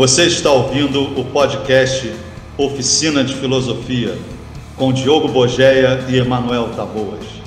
Você está ouvindo o podcast Oficina de Filosofia com Diogo Bogeia e Emanuel Taboas.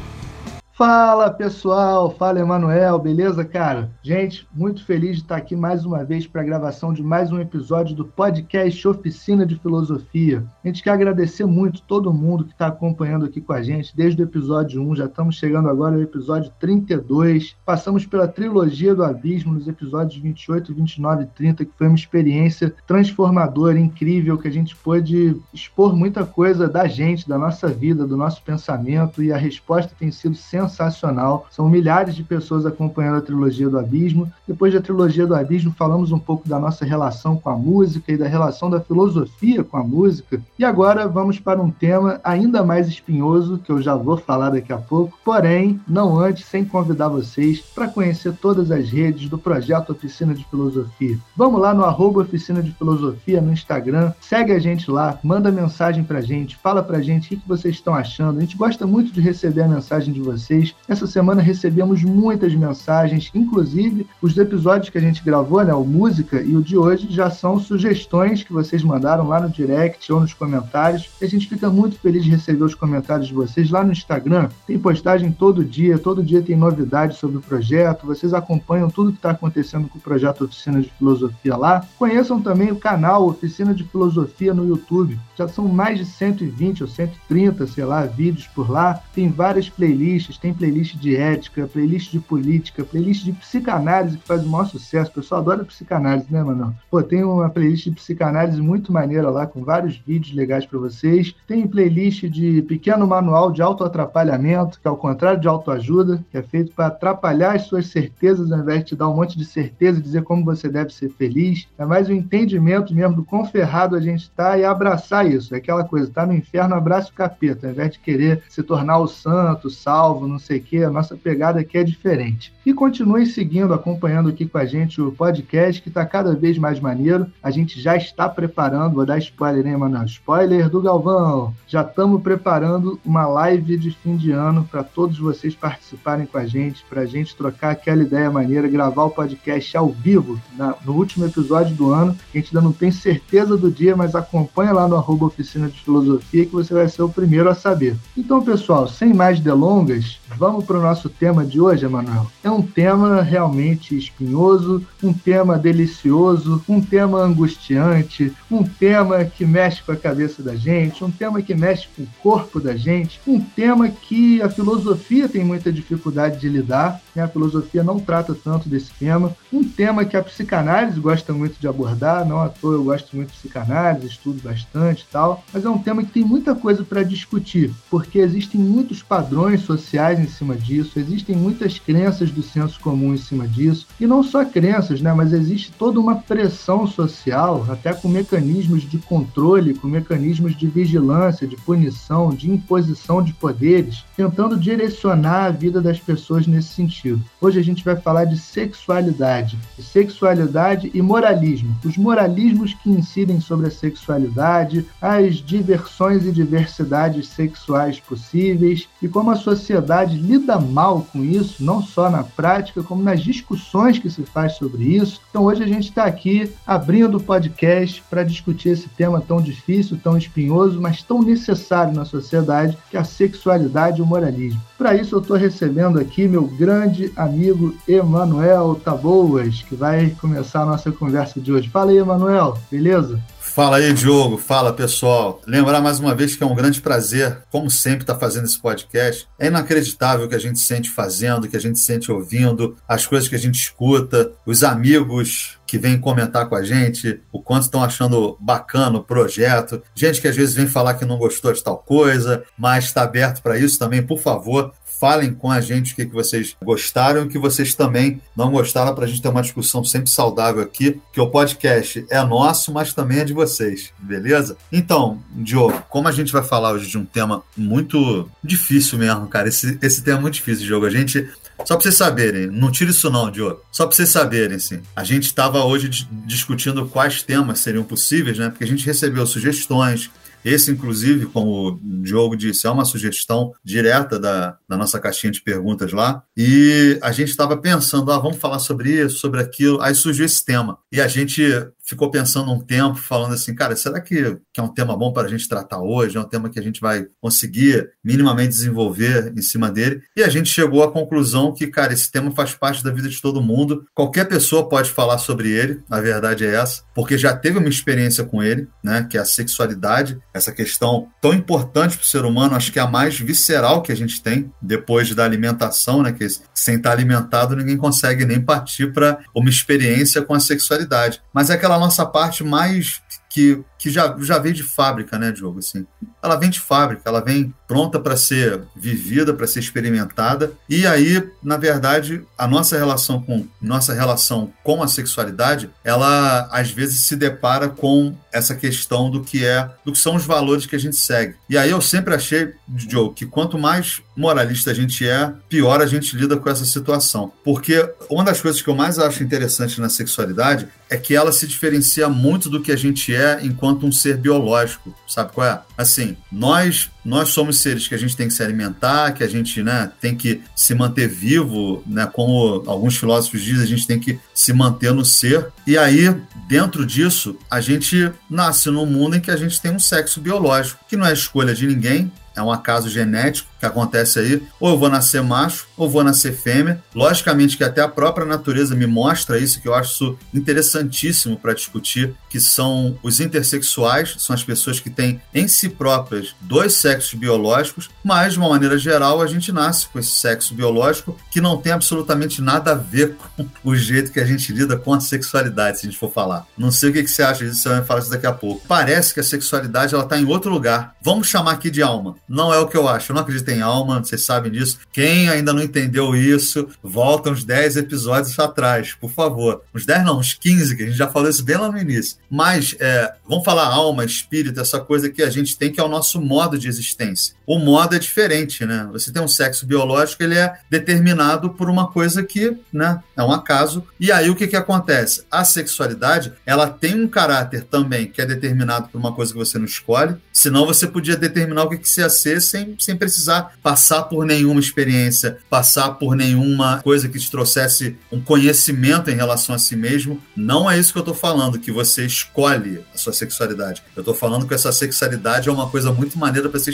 Fala pessoal, fala Emanuel, beleza, cara? Gente, muito feliz de estar aqui mais uma vez para a gravação de mais um episódio do podcast Oficina de Filosofia. A gente quer agradecer muito todo mundo que está acompanhando aqui com a gente desde o episódio 1, já estamos chegando agora ao episódio 32. Passamos pela trilogia do Abismo nos episódios 28, 29 e 30, que foi uma experiência transformadora, incrível, que a gente pôde expor muita coisa da gente, da nossa vida, do nosso pensamento e a resposta tem sido sensacional sensacional. São milhares de pessoas acompanhando a trilogia do Abismo. Depois da trilogia do Abismo, falamos um pouco da nossa relação com a música e da relação da filosofia com a música. E agora vamos para um tema ainda mais espinhoso, que eu já vou falar daqui a pouco, porém, não antes, sem convidar vocês para conhecer todas as redes do projeto Oficina de Filosofia. Vamos lá no arroba Oficina de Filosofia no Instagram, segue a gente lá, manda mensagem para a gente, fala para a gente o que vocês estão achando. A gente gosta muito de receber a mensagem de vocês vocês. Essa semana recebemos muitas mensagens, inclusive os episódios que a gente gravou, né, o Música e o de hoje, já são sugestões que vocês mandaram lá no direct ou nos comentários. E a gente fica muito feliz de receber os comentários de vocês lá no Instagram. Tem postagem todo dia, todo dia tem novidades sobre o projeto. Vocês acompanham tudo que está acontecendo com o projeto Oficina de Filosofia lá. Conheçam também o canal Oficina de Filosofia no YouTube. Já são mais de 120 ou 130, sei lá, vídeos por lá. Tem várias playlists, tem playlist de ética, playlist de política, playlist de psicanálise que faz o maior sucesso. O pessoal adora psicanálise, né, mano? Pô, tem uma playlist de psicanálise muito maneira lá, com vários vídeos legais para vocês. Tem playlist de pequeno manual de autoatrapalhamento, que é o contrário de autoajuda, que é feito para atrapalhar as suas certezas ao invés de te dar um monte de certeza e dizer como você deve ser feliz. É mais um entendimento mesmo do quão ferrado a gente está e abraçar isso. É aquela coisa, tá no inferno, abraça o capeta, ao invés de querer se tornar o santo, salvo, não sei o quê. A nossa pegada aqui é diferente. E continue seguindo, acompanhando aqui com a gente o podcast, que está cada vez mais maneiro. A gente já está preparando, vou dar spoiler, hein, Manoel? Spoiler do Galvão! Já estamos preparando uma live de fim de ano para todos vocês participarem com a gente, para a gente trocar aquela ideia maneira, gravar o podcast ao vivo na, no último episódio do ano. A gente ainda não tem certeza do dia, mas acompanha lá no arroba Oficina de Filosofia que você vai ser o primeiro a saber. Então, pessoal, sem mais delongas, Vamos para o nosso tema de hoje, Emanuel. É um tema realmente espinhoso, um tema delicioso, um tema angustiante, um tema que mexe com a cabeça da gente, um tema que mexe com o corpo da gente, um tema que a filosofia tem muita dificuldade de lidar, né? a filosofia não trata tanto desse tema, um tema que a psicanálise gosta muito de abordar, não à toa eu gosto muito de psicanálise, estudo bastante e tal, mas é um tema que tem muita coisa para discutir, porque existem muitos padrões sociais em cima disso, existem muitas crenças do senso comum em cima disso, e não só crenças, né, mas existe toda uma pressão social, até com mecanismos de controle, com mecanismos de vigilância, de punição, de imposição de poderes, tentando direcionar a vida das pessoas nesse sentido. Hoje a gente vai falar de sexualidade, de sexualidade e moralismo, os moralismos que incidem sobre a sexualidade, as diversões e diversidades sexuais possíveis e como a sociedade sociedade lida mal com isso, não só na prática, como nas discussões que se faz sobre isso. Então hoje a gente está aqui abrindo o podcast para discutir esse tema tão difícil, tão espinhoso, mas tão necessário na sociedade, que é a sexualidade e o moralismo. Para isso eu estou recebendo aqui meu grande amigo Emanuel Taboas, que vai começar a nossa conversa de hoje. Fala aí, Emanuel, beleza? Fala aí, Diogo. Fala, pessoal. Lembrar mais uma vez que é um grande prazer, como sempre, estar tá fazendo esse podcast. É inacreditável o que a gente sente fazendo, que a gente sente ouvindo, as coisas que a gente escuta, os amigos que vêm comentar com a gente, o quanto estão achando bacana o projeto, gente que às vezes vem falar que não gostou de tal coisa, mas está aberto para isso também, por favor, falem com a gente o que, que vocês gostaram e o que vocês também não gostaram, para a gente ter uma discussão sempre saudável aqui, que o podcast é nosso, mas também é de vocês, beleza? Então, Diogo, como a gente vai falar hoje de um tema muito difícil mesmo, cara, esse, esse tema é muito difícil, Diogo, a gente só para vocês saberem, não tira isso não, Diogo. Só para vocês saberem, assim. A gente estava hoje discutindo quais temas seriam possíveis, né? Porque a gente recebeu sugestões, esse, inclusive, como o Diogo disse, é uma sugestão direta da, da nossa caixinha de perguntas lá. E a gente estava pensando, ah, vamos falar sobre isso, sobre aquilo. Aí surgiu esse tema. E a gente ficou pensando um tempo, falando assim, cara, será que, que é um tema bom para a gente tratar hoje? É um tema que a gente vai conseguir minimamente desenvolver em cima dele? E a gente chegou à conclusão que, cara, esse tema faz parte da vida de todo mundo. Qualquer pessoa pode falar sobre ele, a verdade é essa, porque já teve uma experiência com ele, né? Que é a sexualidade, essa questão tão importante para o ser humano, acho que é a mais visceral que a gente tem depois da alimentação, né? Que sem estar alimentado ninguém consegue nem partir para uma experiência com a sexualidade. Mas é aquela nossa parte mais que, que já, já veio de fábrica, né, Diogo? Assim, ela vem de fábrica, ela vem pronta para ser vivida, para ser experimentada. E aí, na verdade, a nossa relação com nossa relação com a sexualidade, ela às vezes se depara com essa questão do que é, do que são os valores que a gente segue. E aí eu sempre achei, Diogo, que quanto mais moralista a gente é, pior a gente lida com essa situação. Porque uma das coisas que eu mais acho interessante na sexualidade é que ela se diferencia muito do que a gente é enquanto um ser biológico. Sabe qual é? Assim, nós nós somos seres que a gente tem que se alimentar, que a gente né, tem que se manter vivo, né, como alguns filósofos dizem, a gente tem que se manter no ser. E aí, dentro disso, a gente nasce num mundo em que a gente tem um sexo biológico, que não é escolha de ninguém, é um acaso genético que acontece aí, ou eu vou nascer macho, ou vou nascer fêmea. Logicamente que até a própria natureza me mostra isso, que eu acho isso interessantíssimo para discutir, que são os intersexuais, são as pessoas que têm em si próprias dois sexos biológicos, mas de uma maneira geral a gente nasce com esse sexo biológico que não tem absolutamente nada a ver com o jeito que a gente lida com a sexualidade, se a gente for falar. Não sei o que, você acha disso, você vai falar isso daqui a pouco. Parece que a sexualidade ela está em outro lugar. Vamos chamar aqui de alma. Não é o que eu acho. Eu não acredito em alma, vocês sabem disso. Quem ainda não entendeu isso, volta uns 10 episódios atrás, por favor. Uns 10 não, uns 15, que a gente já falou isso bem lá no início. Mas é, vamos falar alma, espírito, essa coisa que a gente tem que é o nosso modo de existência. O modo é diferente, né? Você tem um sexo biológico, ele é determinado por uma coisa que, né, é um acaso. E aí o que que acontece? A sexualidade, ela tem um caráter também que é determinado por uma coisa que você não escolhe, senão você podia determinar o que que você ia ser sem, sem precisar passar por nenhuma experiência, passar por nenhuma coisa que te trouxesse um conhecimento em relação a si mesmo. Não é isso que eu estou falando, que você escolhe a sua sexualidade. Eu estou falando que essa sexualidade é uma coisa muito maneira para ser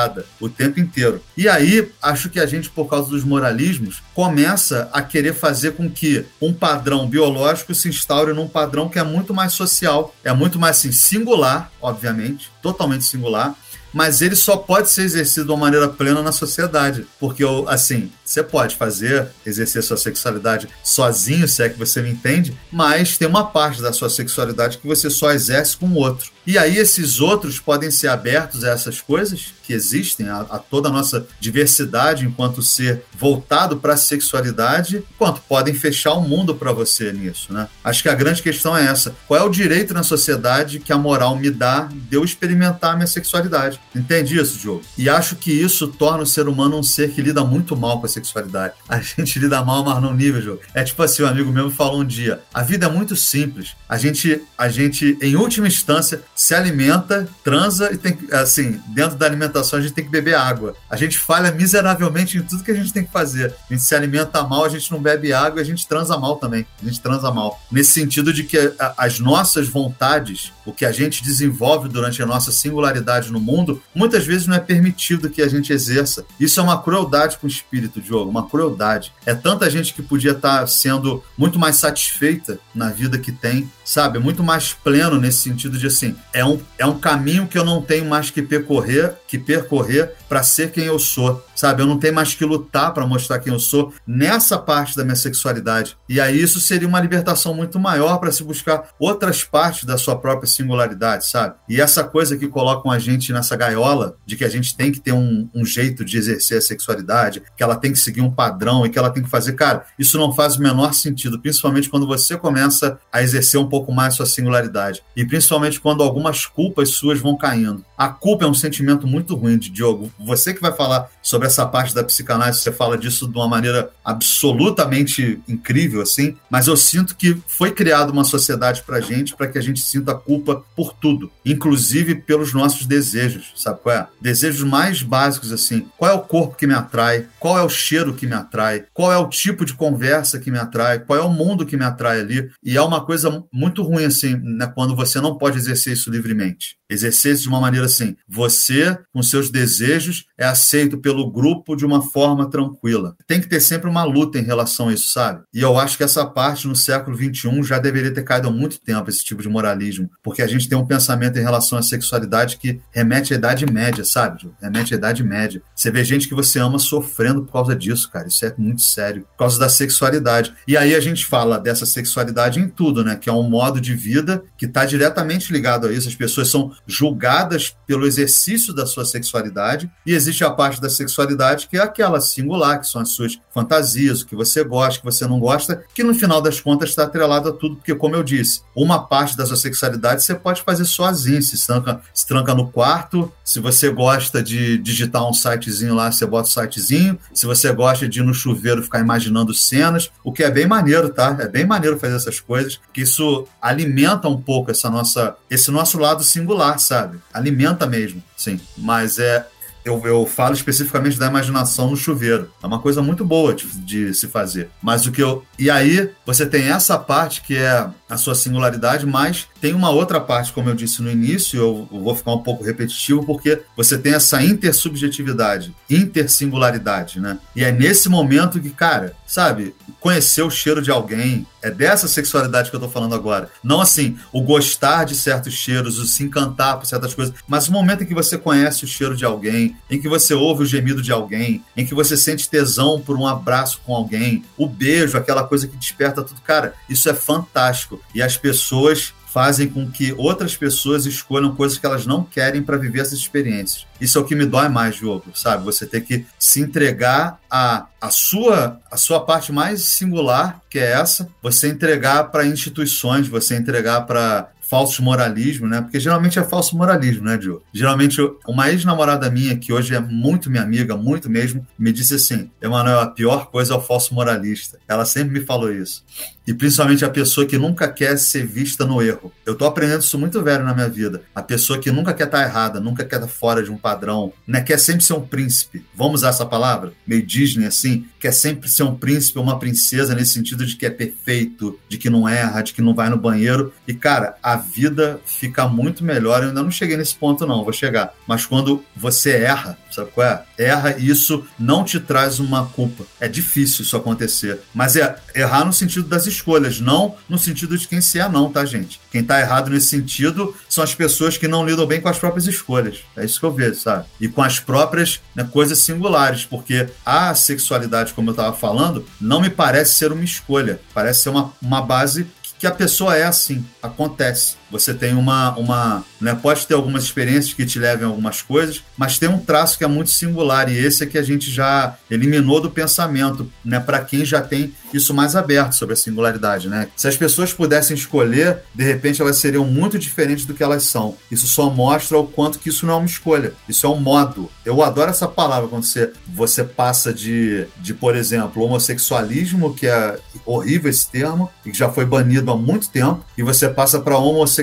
experimentada o tempo inteiro. E aí, acho que a gente, por causa dos moralismos, começa a querer fazer com que um padrão biológico se instaure num padrão que é muito mais social, é muito mais assim, singular, obviamente, totalmente singular mas ele só pode ser exercido de uma maneira plena na sociedade. Porque, assim, você pode fazer, exercer sua sexualidade sozinho, se é que você me entende, mas tem uma parte da sua sexualidade que você só exerce com o outro. E aí esses outros podem ser abertos a essas coisas que existem, a, a toda a nossa diversidade enquanto ser voltado para a sexualidade, quanto podem fechar o mundo para você nisso, né? Acho que a grande questão é essa. Qual é o direito na sociedade que a moral me dá de eu experimentar a minha sexualidade? Entende isso, Diogo? E acho que isso torna o ser humano um ser que lida muito mal com a sexualidade. A gente lida mal, mas num nível, Diogo. É tipo assim, um amigo meu me falou um dia, a vida é muito simples. A gente, a gente em última instância, se alimenta, transa e tem assim, dentro da alimentação a gente tem que beber água. A gente falha miseravelmente em tudo que a gente tem que fazer. A gente se alimenta mal, a gente não bebe água a gente transa mal também. A gente transa mal. Nesse sentido de que as nossas vontades, o que a gente desenvolve durante a nossa singularidade no mundo, muitas vezes não é permitido que a gente exerça. Isso é uma crueldade com o espírito, Diogo, uma crueldade. É tanta gente que podia estar sendo muito mais satisfeita na vida que tem, sabe? Muito mais pleno nesse sentido de assim, é um, é um caminho que eu não tenho mais que percorrer, que percorrer para ser quem eu sou, sabe? Eu não tenho mais que lutar para mostrar quem eu sou nessa parte da minha sexualidade. E aí isso seria uma libertação muito maior para se buscar outras partes da sua própria singularidade, sabe? E essa coisa que colocam a gente nessa gaiola de que a gente tem que ter um, um jeito de exercer a sexualidade, que ela tem que seguir um padrão e que ela tem que fazer, cara, isso não faz o menor sentido, principalmente quando você começa a exercer um pouco mais sua singularidade e principalmente quando algumas culpas suas vão caindo. A culpa é um sentimento muito ruim Diogo. Você que vai falar sobre essa parte da psicanálise, você fala disso de uma maneira absolutamente incrível, assim, mas eu sinto que foi criada uma sociedade pra gente para que a gente sinta culpa por tudo, inclusive pelos nossos desejos, sabe qual é? Desejos mais básicos, assim. Qual é o corpo que me atrai? Qual é o cheiro que me atrai? Qual é o tipo de conversa que me atrai? Qual é o mundo que me atrai ali? E é uma coisa muito ruim, assim, né, quando você não pode exercer isso livremente. Exercer isso de uma maneira assim. Você, com seus desejos, é aceito pelo grupo de uma forma tranquila. Tem que ter sempre uma luta em relação a isso, sabe? E eu acho que essa parte no século XXI já deveria ter caído há muito tempo, esse tipo de moralismo. Porque a gente tem um pensamento em relação à sexualidade que remete à Idade Média, sabe? Remete à Idade Média. Você vê gente que você ama sofrendo por causa disso, cara. Isso é muito sério. Por causa da sexualidade. E aí a gente fala dessa sexualidade em tudo, né? Que é um modo de vida que está diretamente ligado a isso. As pessoas são julgadas pelo exercício da sua sexualidade, e existe a parte da sexualidade que é aquela singular, que são as suas fantasias, o que você gosta, o que você não gosta, que no final das contas está atrelado a tudo, porque, como eu disse, uma parte da sua sexualidade você pode fazer sozinho, se tranca, se tranca no quarto, se você gosta de digitar um sitezinho lá, você bota o sitezinho, se você gosta de ir no chuveiro ficar imaginando cenas, o que é bem maneiro, tá? É bem maneiro fazer essas coisas, que isso alimenta um pouco essa nossa, esse nosso lado singular, sabe? Alimenta mesmo, sim. Mas é eu, eu falo especificamente da imaginação no chuveiro. É uma coisa muito boa de, de, se fazer. Mas o que eu. E aí, você tem essa parte que é a sua singularidade, mas tem uma outra parte, como eu disse no início, eu, vou ficar um pouco repetitivo, porque você tem essa intersubjetividade, intersingularidade, né? E é nesse momento que, cara, sabe, conhecer o cheiro de alguém, é dessa sexualidade que eu tô falando agora. Não assim, o gostar de certos cheiros, o se encantar por certas coisas, mas o momento em que você conhece o cheiro de alguém, em que você ouve o gemido de alguém, em que você sente tesão por um abraço com alguém, o beijo, aquela coisa que desperta tudo. Cara, isso é fantástico. E as pessoas fazem com que outras pessoas escolham coisas que elas não querem para viver essas experiências. Isso é o que me dói mais, jogo, sabe? Você ter que se entregar a, a, sua, a sua parte mais singular, que é essa, você entregar para instituições, você entregar para falso moralismo, né? Porque geralmente é falso moralismo, né, Diogo? Geralmente, uma ex-namorada minha, que hoje é muito minha amiga, muito mesmo, me disse assim: Emanuel, a pior coisa é o falso moralista. Ela sempre me falou isso. E principalmente a pessoa que nunca quer ser vista no erro. Eu tô aprendendo isso muito velho na minha vida. A pessoa que nunca quer estar errada, nunca quer estar fora de um padrão, né? Quer sempre ser um príncipe. Vamos usar essa palavra? Meio Disney assim. Quer sempre ser um príncipe ou uma princesa nesse sentido de que é perfeito, de que não erra, de que não vai no banheiro. E, cara, a vida fica muito melhor. Eu ainda não cheguei nesse ponto, não, vou chegar. Mas quando você erra, sabe qual é? Erra e isso não te traz uma culpa. É difícil isso acontecer. Mas é errar no sentido das escolhas, não no sentido de quem se é, não, tá, gente? Quem tá errado nesse sentido são as pessoas que não lidam bem com as próprias escolhas. É isso que eu vejo, sabe? E com as próprias né, coisas singulares, porque a sexualidade, como eu tava falando, não me parece ser uma escolha. Parece ser uma, uma base que a pessoa é assim, acontece. Você tem uma, uma né, pode ter algumas experiências que te levem a algumas coisas, mas tem um traço que é muito singular e esse é que a gente já eliminou do pensamento, né, para quem já tem isso mais aberto sobre a singularidade, né? Se as pessoas pudessem escolher, de repente elas seriam muito diferentes do que elas são. Isso só mostra o quanto que isso não é uma escolha, isso é um modo. Eu adoro essa palavra quando você, você passa de, de, por exemplo, homossexualismo, que é horrível esse termo, e que já foi banido há muito tempo, e você passa para homossexualidade,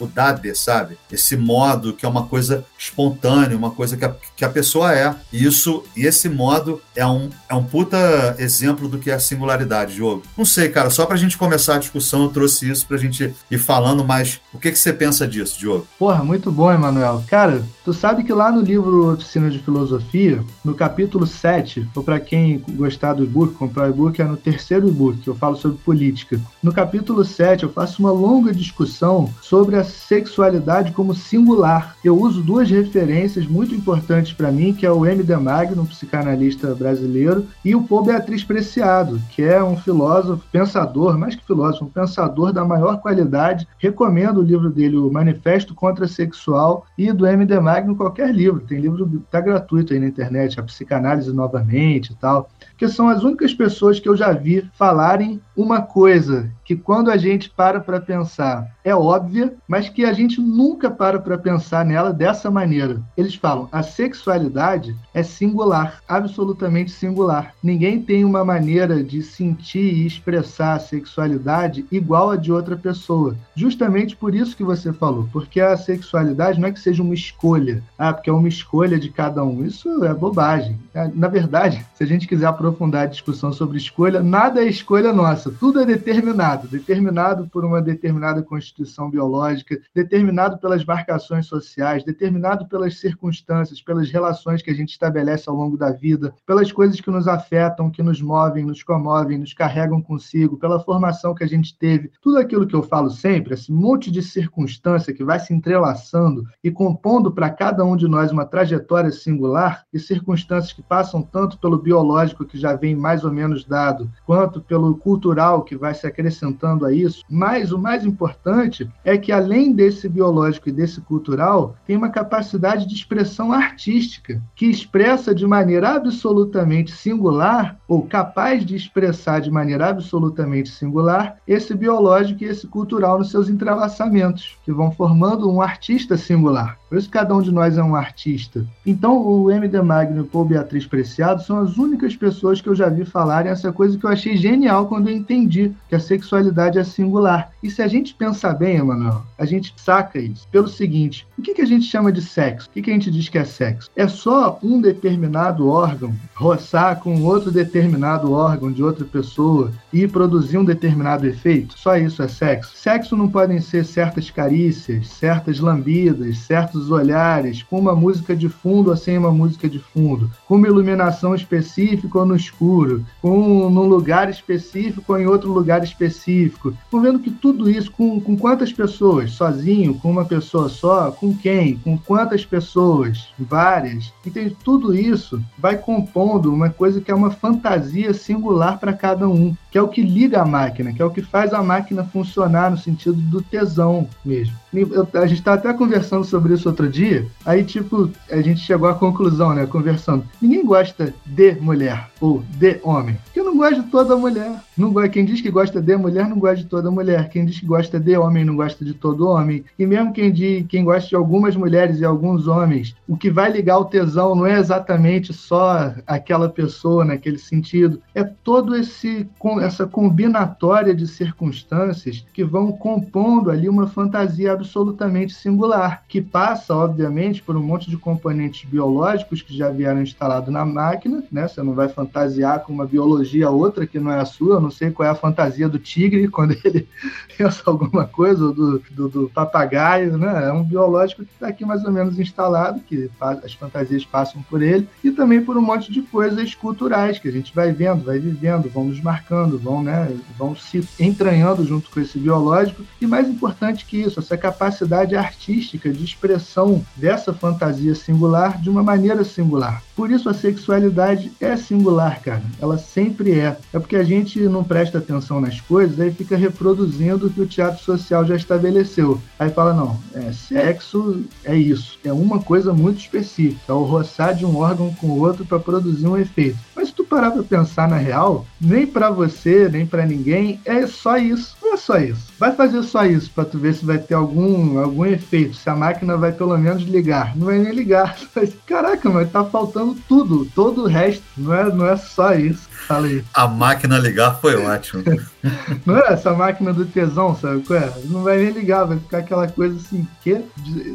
o dade, sabe? Esse modo que é uma coisa espontânea, uma coisa que a, que a pessoa é. E isso, e esse modo é um, é um puta exemplo do que é a singularidade, Diogo. Não sei, cara, só pra gente começar a discussão, eu trouxe isso pra gente ir falando, mas o que, que você pensa disso, Diogo? Porra, muito bom, Emanuel. Cara, tu sabe que lá no livro Oficina de Filosofia, no capítulo 7, ou para quem gostar do e-book, comprar o e-book, é no terceiro e-book, que eu falo sobre política. No capítulo 7, eu faço uma longa discussão sobre a sexualidade como singular. Eu uso duas referências muito importantes para mim, que é o M. de Magno, um psicanalista brasileiro, e o Paul Beatriz Preciado, que é um filósofo, pensador, mais que filósofo, um pensador da maior qualidade. Recomendo o livro dele, o Manifesto Contra Sexual, e do M. de Magno qualquer livro. Tem livro tá gratuito aí na internet, a psicanálise novamente e tal que são as únicas pessoas que eu já vi falarem uma coisa que quando a gente para para pensar é óbvia, mas que a gente nunca para para pensar nela dessa maneira. Eles falam: a sexualidade é singular, absolutamente singular. Ninguém tem uma maneira de sentir e expressar a sexualidade igual a de outra pessoa. Justamente por isso que você falou, porque a sexualidade não é que seja uma escolha, ah, porque é uma escolha de cada um. Isso é bobagem. É, na verdade, se a gente quiser aprofundar a discussão sobre escolha, nada é escolha nossa, tudo é determinado determinado por uma determinada constituição biológica, determinado pelas marcações sociais, determinado pelas circunstâncias, pelas relações que a gente estabelece ao longo da vida, pelas coisas que nos afetam, que nos movem, nos comovem, nos carregam consigo, pela formação que a gente teve. Tudo aquilo que eu falo sempre, esse monte de circunstância que vai se entrelaçando e compondo para cada um de nós uma trajetória singular e circunstâncias que passam tanto pelo biológico, que já vem mais ou menos dado, quanto pelo cultural, que vai se acrescentando a isso. Mas o mais importante é que, além desse biológico e desse cultural, tem uma capacidade de expressão artística, que expressa de maneira absolutamente singular, ou capaz de expressar de maneira absolutamente singular, esse biológico e esse cultural nos seus entrelaçamentos, que vão formando um artista singular. Por isso cada um de nós é um artista. Então o M.D. Magno e o Paul Beatriz Preciado são as únicas pessoas que eu já vi falarem essa coisa que eu achei genial quando eu entendi que a sexualidade é singular. E se a gente pensar bem, Emanuel, a gente saca isso pelo seguinte: o que, que a gente chama de sexo? O que, que a gente diz que é sexo? É só um determinado órgão roçar com outro determinado órgão de outra pessoa e produzir um determinado efeito? Só isso é sexo? Sexo não podem ser certas carícias, certas lambidas, certos olhares, com uma música de fundo ou sem uma música de fundo, com uma iluminação específica ou no escuro, com num lugar específico ou em outro lugar específico. Estão vendo que tudo isso, com, com quantas pessoas? Sozinho? Com uma pessoa só? Com quem? Com quantas pessoas? Várias. Entende? Tudo isso vai compondo uma coisa que é uma fantasia singular para cada um, que é o que liga a máquina, que é o que faz a máquina funcionar no sentido do tesão mesmo. Eu, a gente está até conversando sobre isso outro dia, aí, tipo, a gente chegou à conclusão, né, conversando. Ninguém gosta de mulher ou de homem. Porque não gosta de toda mulher. Não gosta, quem diz que gosta de mulher não gosta de toda mulher. Quem diz que gosta de homem não gosta de todo homem. E mesmo quem, diz, quem gosta de algumas mulheres e alguns homens, o que vai ligar o tesão não é exatamente só aquela pessoa naquele sentido. É todo esse essa combinatória de circunstâncias que vão compondo ali uma fantasia absolutamente singular, que passa, obviamente, por um monte de componentes biológicos que já vieram instalados na máquina, né? Você não vai fantasiar com uma biologia outra que não é a sua, eu não sei qual é a fantasia do tigre quando ele pensa alguma coisa, ou do, do, do papagaio, né? É um biológico que está aqui mais ou menos instalado, que as fantasias passam por ele, e também por um monte de coisas culturais que a gente vai vendo, vai vivendo, vão nos marcando, vão, né, vão se entranhando junto com esse biológico, e mais importante que isso, essa capacidade artística de expressão dessa fantasia singular de uma maneira singular. Por isso a sexualidade é singular, cara. Ela sempre é. É porque a gente não presta atenção nas coisas, aí fica reproduzindo o que o teatro social já estabeleceu. Aí fala, não, é, sexo é isso. É uma coisa muito específica. É o roçar de um órgão com o outro para produzir um efeito. Mas se tu parar pra pensar na real, nem para você, nem para ninguém, é só isso. Não é só isso. Vai fazer só isso para tu ver se vai ter algum, algum efeito, se a máquina vai pelo menos ligar. Não vai nem ligar. Caraca, mas tá faltando tudo, todo o resto. Não é, não é só isso. Falei. A máquina ligar foi ótimo. não é essa máquina do tesão, sabe qual é? Não vai nem ligar, vai ficar aquela coisa assim, que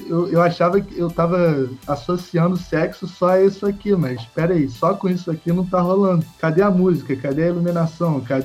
eu, eu achava que eu tava associando sexo só a isso aqui, mas espera aí, só com isso aqui não tá rolando. Cadê a música? Cadê a iluminação? Cadê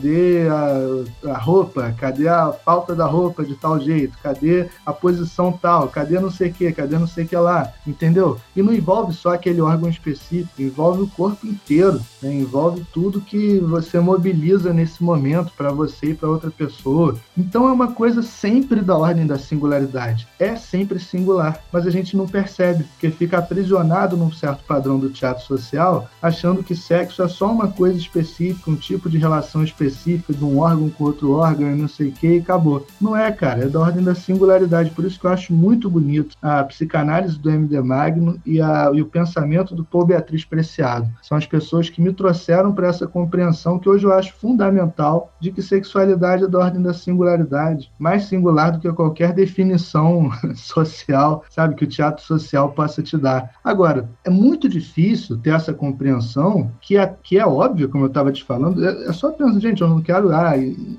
a, a roupa? Cadê a falta da roupa de tal jeito? Cadê a posição tal? Cadê não sei o que? Cadê não sei o que lá? Entendeu? E não envolve só aquele órgão específico, envolve o corpo inteiro, né? envolve tudo que você mobiliza nesse momento para você e para outra pessoa. Então é uma coisa sempre da ordem da singularidade. É sempre singular, mas a gente não percebe, porque fica aprisionado num certo padrão do teatro social, achando que sexo é só uma coisa específica, um tipo de relação específica de um órgão com outro órgão e não sei o que, e acabou. Não é, cara, é da ordem da singularidade. Por isso que eu acho muito bonito a psicanálise do MD Magno e, a, e o pensamento do Paul Beatriz Preciado. São as pessoas que me trouxeram para essa compreensão que hoje eu acho fundamental de que sexualidade é da ordem da singularidade, mais singular do que qualquer definição social, sabe, que o teatro social possa te dar. Agora, é muito difícil ter essa compreensão, que é, que é óbvio, como eu estava te falando, é, é, só pensar, gente, eu não quero ah,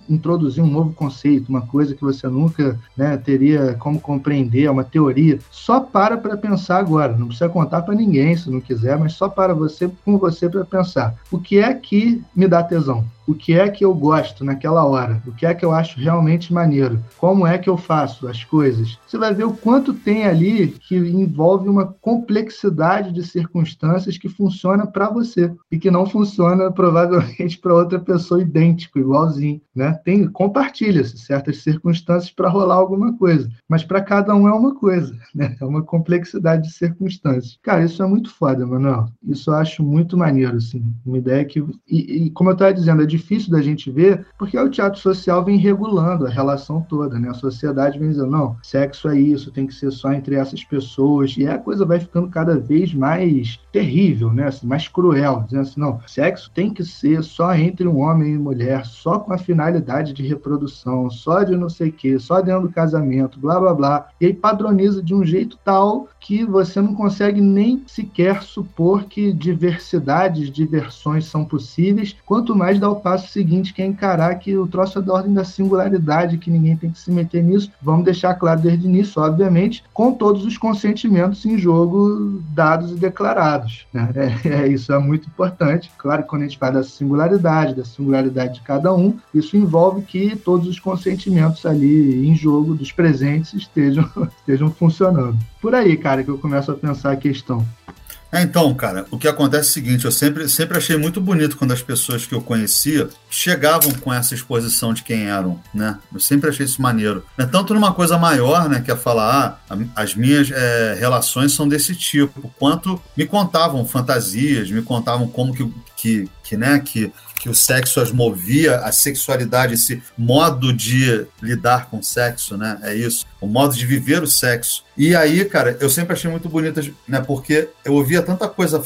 introduzir um novo conceito, uma coisa que você nunca né, teria como compreender, é uma teoria. Só para para pensar agora, não precisa contar para ninguém se não quiser, mas só para você, com você para pensar. O que é que me dá tesão? O que é que eu gosto naquela hora, o que é que eu acho realmente maneiro, como é que eu faço as coisas. Você vai ver o quanto tem ali que envolve uma complexidade de circunstâncias que funciona para você e que não funciona provavelmente para outra pessoa idêntico, igualzinho, né? Tem compartilha-se certas circunstâncias para rolar alguma coisa, mas para cada um é uma coisa, né? É uma complexidade de circunstâncias. Cara, isso é muito foda, Manuel. Isso eu acho muito maneiro, assim. Uma ideia que e, e como eu estava dizendo, é difícil da gente ver, porque o teatro social vem regulando a relação toda, né? A sociedade vem dizendo, não, sexo é isso, tem que ser só entre essas pessoas, e a coisa vai ficando cada vez mais terrível, né? Assim, mais cruel, dizendo assim, não, sexo tem que ser só entre um homem e mulher, só com a finalidade de reprodução, só de não sei o quê, só dentro do casamento, blá blá blá. E aí padroniza de um jeito tal que você não consegue nem sequer supor que diversidades de versões são possíveis, quanto mais dar o passo seguinte, que é encarar que o troço é da ordem da singularidade, que ninguém tem que se meter nisso. Vamos deixar claro desde o início, obviamente, com todos os consentimentos em jogo dados e declarados. Né? É, é, isso é muito importante. Claro que quando a gente fala da singularidade, da singularidade de cada um, isso envolve que todos os consentimentos ali em jogo dos presentes estejam, estejam funcionando. Por aí, cara, que eu começo a pensar a questão. É, então, cara, o que acontece é o seguinte: eu sempre, sempre achei muito bonito quando as pessoas que eu conhecia chegavam com essa exposição de quem eram, né? Eu sempre achei isso maneiro. É tanto numa coisa maior, né, que é falar, ah, as minhas é, relações são desse tipo, quanto me contavam fantasias, me contavam como que, que, que né, que que o sexo as movia, a sexualidade, esse modo de lidar com o sexo, né? É isso, o modo de viver o sexo. E aí, cara, eu sempre achei muito bonito, né? Porque eu ouvia tanta coisa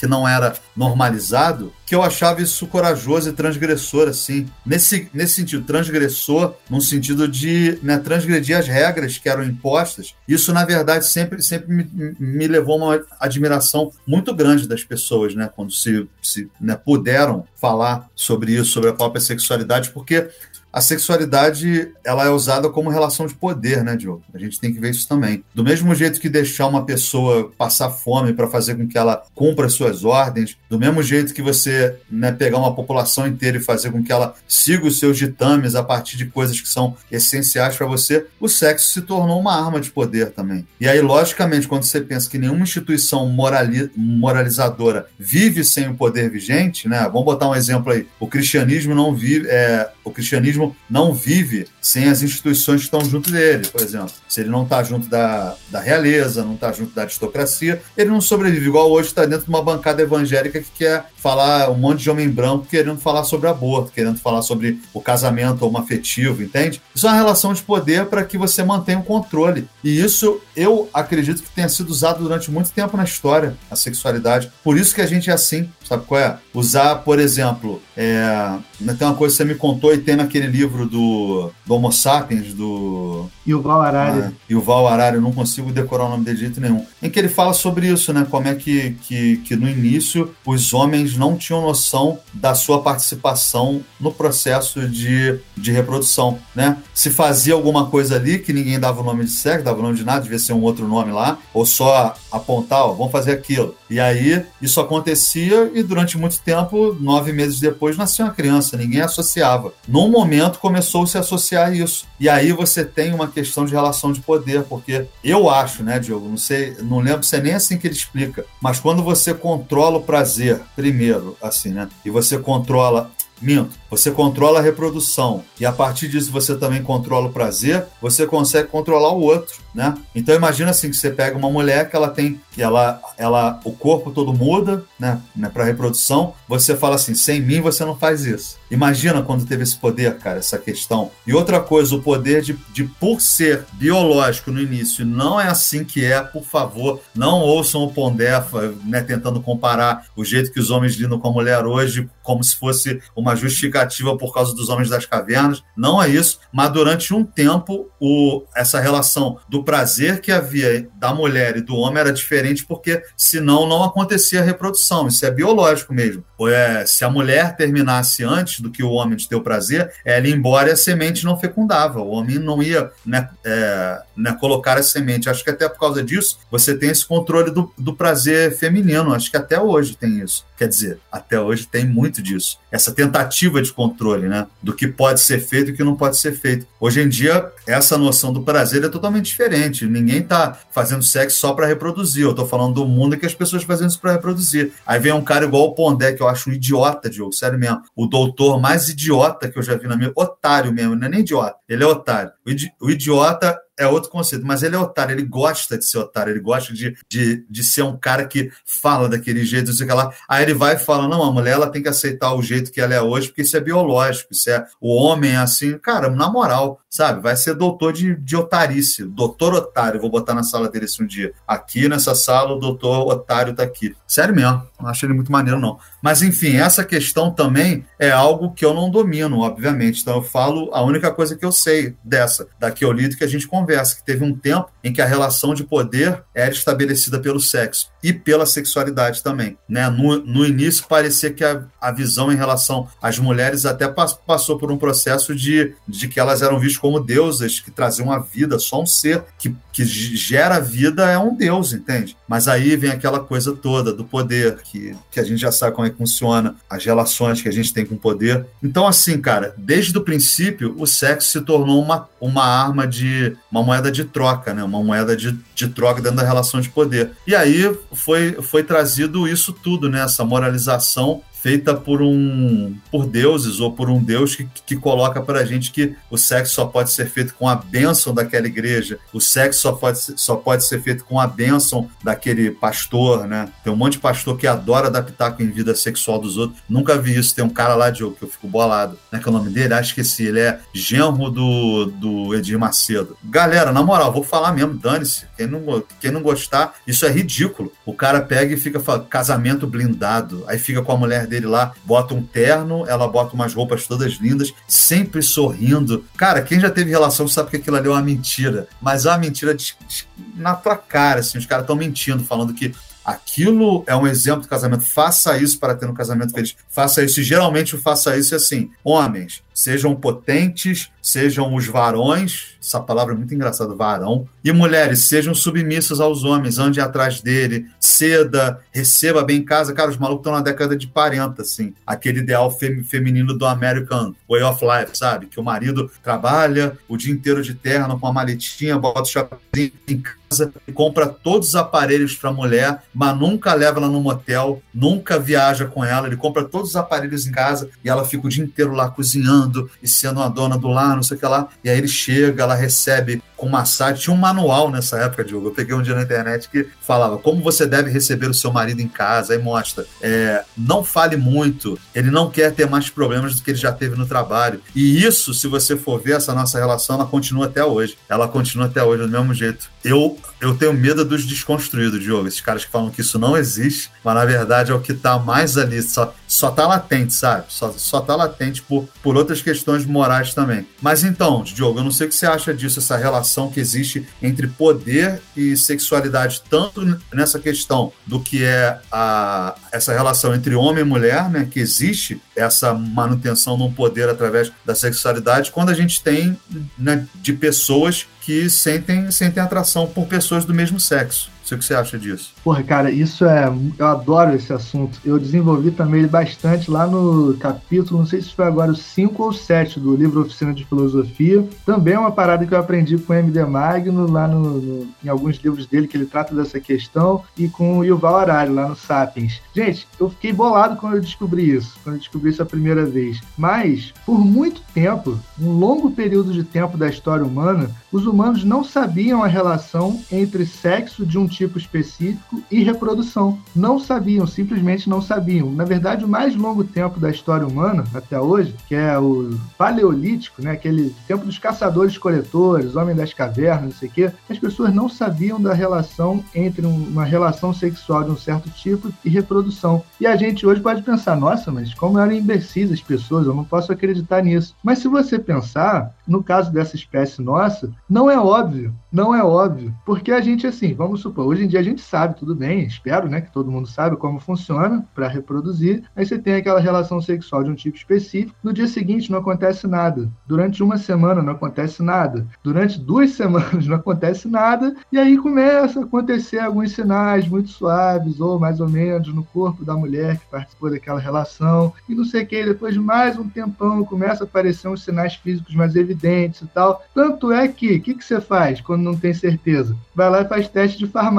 que não era normalizado, que eu achava isso corajoso e transgressor, assim. Nesse, nesse sentido, transgressor, no sentido de né, transgredir as regras que eram impostas. Isso, na verdade, sempre, sempre me, me levou a uma admiração muito grande das pessoas, né? Quando se, se né, puderam falar sobre isso, sobre a própria sexualidade, porque a sexualidade ela é usada como relação de poder, né, Diogo? A gente tem que ver isso também. Do mesmo jeito que deixar uma pessoa passar fome para fazer com que ela cumpra suas ordens, do mesmo jeito que você né, pegar uma população inteira e fazer com que ela siga os seus ditames a partir de coisas que são essenciais para você, o sexo se tornou uma arma de poder também. E aí, logicamente, quando você pensa que nenhuma instituição morali moralizadora vive sem o poder vigente, né? Vamos botar um exemplo aí. O cristianismo não vive, é, o cristianismo não vive sem as instituições que estão junto dele, por exemplo. Se ele não está junto da, da realeza, não está junto da aristocracia, ele não sobrevive. Igual hoje está dentro de uma bancada evangélica que quer falar um monte de homem branco querendo falar sobre aborto, querendo falar sobre o casamento homoafetivo, entende? Isso é uma relação de poder para que você mantenha o controle. E isso eu acredito que tenha sido usado durante muito tempo na história, a sexualidade. Por isso que a gente é assim, sabe qual é? Usar, por exemplo, é... tem uma coisa que você me contou e tem naquele livro do, do Homo Sapiens, do. Yuval Harari. Ah, Yuval Harari, eu não consigo decorar o nome dele de jeito nenhum. Em que ele fala sobre isso, né? Como é que, que, que no início os homens não tinham noção da sua participação no processo de, de reprodução, né? Se fazia alguma coisa ali que ninguém dava o nome de sexo, dava o nome de nada, devia ser um outro nome lá, ou só apontar, ó, vamos fazer aquilo. E aí isso acontecia e durante muito tempo, nove meses depois, nasceu uma criança, ninguém associava. Num momento começou -se a se associar isso. E aí você tem uma questão de relação de poder, porque eu acho, né, Diogo, não sei, não lembro se é nem assim que ele explica, mas quando você controla o prazer, primeiro, assim, né, e você controla Minto. você controla a reprodução e a partir disso você também controla o prazer, você consegue controlar o outro, né? Então imagina assim que você pega uma mulher que ela tem que ela ela o corpo todo muda, né, né para reprodução, você fala assim, sem mim você não faz isso. Imagina quando teve esse poder, cara, essa questão. E outra coisa, o poder de, de por ser biológico no início, não é assim que é, por favor, não ouçam o Pondefa, né, tentando comparar o jeito que os homens lidam com a mulher hoje como se fosse uma justificativa por causa dos homens das cavernas. Não é isso, mas durante um tempo o, essa relação do prazer que havia da mulher e do homem era diferente porque senão não acontecia a reprodução. Isso é biológico mesmo. É, se a mulher terminasse antes do que o homem de ter o prazer, ela ia embora e a semente não fecundava. O homem não ia né, é, né, colocar a semente. Acho que até por causa disso você tem esse controle do, do prazer feminino. Acho que até hoje tem isso. Quer dizer, até hoje tem muito disso. Essa tentativa de controle, né? Do que pode ser feito e o que não pode ser feito. Hoje em dia, essa noção do prazer é totalmente diferente. Ninguém está fazendo sexo só para reproduzir. Eu estou falando do mundo que as pessoas fazem isso para reproduzir. Aí vem um cara igual o Pondé, que eu acho um idiota, Diogo, sério mesmo. O doutor mais idiota que eu já vi na minha. Otário mesmo, não é nem idiota. Ele é otário. O, idi... o idiota é outro conceito, mas ele é otário, ele gosta de ser otário, ele gosta de, de, de ser um cara que fala daquele jeito, não sei o que lá. Aí ele vai e fala: não, a mulher ela tem que aceitar o jeito que ela é hoje, porque isso é biológico, isso é o homem é assim. Cara, na moral, sabe? Vai ser doutor de, de otarice, doutor otário. Vou botar na sala dele esse um dia. Aqui nessa sala, o doutor otário tá aqui. Sério mesmo, não acho ele muito maneiro, não. Mas enfim, essa questão também é algo que eu não domino, obviamente. Então eu falo a única coisa que eu sei dessa, da que eu lido que a gente conversa, que teve um tempo em que a relação de poder era estabelecida pelo sexo e pela sexualidade também. Né? No, no início parecia que a, a visão em relação às mulheres até passou por um processo de, de que elas eram vistas como deusas que traziam a vida, só um ser que, que gera vida é um deus, entende? Mas aí vem aquela coisa toda do poder, que, que a gente já sabe como é que funciona, as relações que a gente tem com o poder. Então, assim, cara, desde o princípio, o sexo se tornou uma, uma arma de. uma moeda de troca, né? Uma moeda de, de troca dentro da relação de poder. E aí foi, foi trazido isso tudo, né? Essa moralização feita por um por deuses ou por um deus que, que coloca para a gente que o sexo só pode ser feito com a bênção daquela igreja, o sexo só pode, só pode ser feito com a bênção daquele pastor, né? Tem um monte de pastor que adora adaptar com a vida sexual dos outros. Nunca vi isso. Tem um cara lá, Diogo, que eu fico bolado. Né, que é o nome dele? Acho que esse, ele é genro do, do Edir Macedo. Galera, na moral, vou falar mesmo, dane-se. Quem não, quem não gostar, isso é ridículo. O cara pega e fica casamento blindado, aí fica com a mulher dele lá, bota um terno, ela bota umas roupas todas lindas, sempre sorrindo. Cara, quem já teve relação sabe que aquilo ali é uma mentira, mas é uma mentira de, de, na tua cara, assim, os caras estão mentindo, falando que aquilo é um exemplo de casamento. Faça isso para ter um casamento feliz. Faça isso. E geralmente o faça isso é assim: homens, sejam potentes, sejam os varões, essa palavra é muito engraçada, varão, e mulheres, sejam submissas aos homens, ande atrás dele, ceda, receba bem em casa. Cara, os malucos estão na década de 40, assim, aquele ideal fem feminino do American Way of Life, sabe? Que o marido trabalha o dia inteiro de terno com a maletinha, bota o chapéu em casa e compra todos os aparelhos para a mulher, mas nunca leva ela no motel, nunca viaja com ela, ele compra todos os aparelhos em casa e ela fica o dia inteiro lá cozinhando e sendo a dona do lar, não sei o que lá. E aí ele chega, ela recebe com massagem. Tinha um manual nessa época, Diogo. Eu peguei um dia na internet que falava como você deve receber o seu marido em casa. Aí mostra, é, não fale muito, ele não quer ter mais problemas do que ele já teve no trabalho. E isso, se você for ver essa nossa relação, ela continua até hoje. Ela continua até hoje do mesmo jeito. Eu, eu tenho medo dos desconstruídos, Diogo. Esses caras que falam que isso não existe, mas na verdade é o que está mais ali. Só, só tá latente, sabe? Só, só tá latente por, por outras questões morais também. Mas então, Diogo, eu não sei o que você acha disso, essa relação que existe entre poder e sexualidade, tanto nessa questão do que é a, essa relação entre homem e mulher, né? Que existe essa manutenção de um poder através da sexualidade, quando a gente tem né, de pessoas que sentem, sentem atração por pessoas do mesmo sexo. Sei o que você acha disso. Porra, cara, isso é. Eu adoro esse assunto. Eu desenvolvi também ele bastante lá no capítulo, não sei se foi agora o 5 ou 7 do livro Oficina de Filosofia. Também é uma parada que eu aprendi com o MD Magno, lá no, no, em alguns livros dele, que ele trata dessa questão, e com o Yuval Harari, lá no Sapiens. Gente, eu fiquei bolado quando eu descobri isso, quando eu descobri isso a primeira vez. Mas, por muito tempo, um longo período de tempo da história humana, os humanos não sabiam a relação entre sexo de um tipo específico e reprodução. Não sabiam, simplesmente não sabiam. Na verdade, o mais longo tempo da história humana, até hoje, que é o paleolítico, né, aquele tempo dos caçadores-coletores, homem das cavernas, não sei o quê, as pessoas não sabiam da relação entre uma relação sexual de um certo tipo e reprodução. E a gente hoje pode pensar, nossa, mas como eram imbecis as pessoas, eu não posso acreditar nisso. Mas se você pensar, no caso dessa espécie nossa, não é óbvio, não é óbvio, porque a gente, assim, vamos supor, hoje em dia a gente sabe, tudo bem, espero, né, que todo mundo sabe como funciona para reproduzir, aí você tem aquela relação sexual de um tipo específico, no dia seguinte não acontece nada, durante uma semana não acontece nada, durante duas semanas não acontece nada, e aí começa a acontecer alguns sinais muito suaves, ou mais ou menos, no corpo da mulher que participou daquela relação, e não sei o que, depois de mais um tempão começa a aparecer uns sinais físicos mais evidentes e tal, tanto é que, o que, que você faz quando não tem certeza? Vai lá e faz teste de farmácia.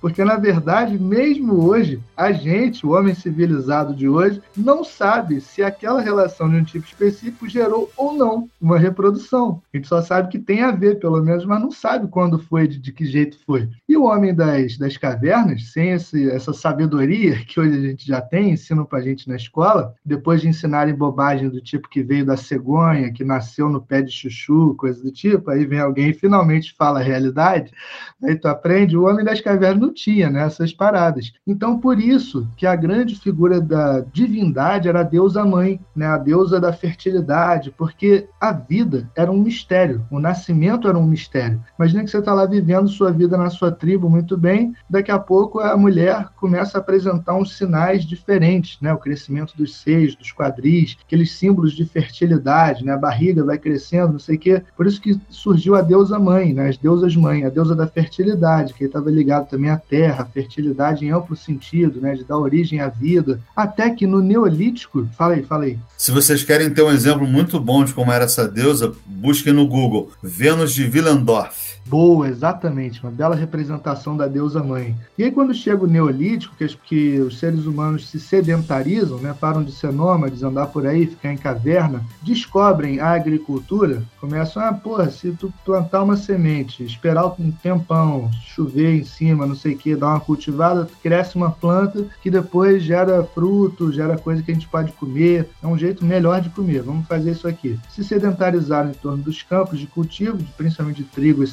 Porque, na verdade, mesmo hoje, a gente, o homem civilizado de hoje, não sabe se aquela relação de um tipo específico gerou ou não uma reprodução. A gente só sabe que tem a ver, pelo menos, mas não sabe quando foi, de, de que jeito foi. E o homem das, das cavernas, sem esse, essa sabedoria que hoje a gente já tem, ensinam pra gente na escola, depois de ensinarem bobagem do tipo que veio da cegonha, que nasceu no pé de chuchu, coisa do tipo, aí vem alguém e finalmente fala a realidade, aí tu aprende, o homem das cavernas não tinha né, essas paradas. Então, por isso que a grande figura da divindade era a deusa mãe, né, a deusa da fertilidade, porque a vida era um mistério, o nascimento era um mistério. Imagina que você está lá vivendo sua vida na sua tribo muito bem, daqui a pouco a mulher começa a apresentar uns sinais diferentes, né, o crescimento dos seios, dos quadris, aqueles símbolos de fertilidade, né, a barriga vai crescendo, não sei o quê. Por isso que surgiu a deusa mãe, né? as deusas mãe, a deusa da fertilidade, que estava ligado também à terra, fertilidade em amplo sentido, né? de dar origem à vida. Até que no Neolítico, fala aí, fala aí. Se vocês querem ter um exemplo muito bom de como era essa deusa, busquem no Google Vênus de Willendorf. Boa, exatamente, uma bela representação da deusa mãe. E aí, quando chega o Neolítico, que, que os seres humanos se sedentarizam, né, param de ser nômades, andar por aí, ficar em caverna, descobrem a agricultura, começam a, pô, se tu plantar uma semente, esperar um tempão, chover em cima, não sei o que, dar uma cultivada, cresce uma planta que depois gera fruto, gera coisa que a gente pode comer, é um jeito melhor de comer, vamos fazer isso aqui. Se sedentarizaram em torno dos campos de cultivo, principalmente de trigo e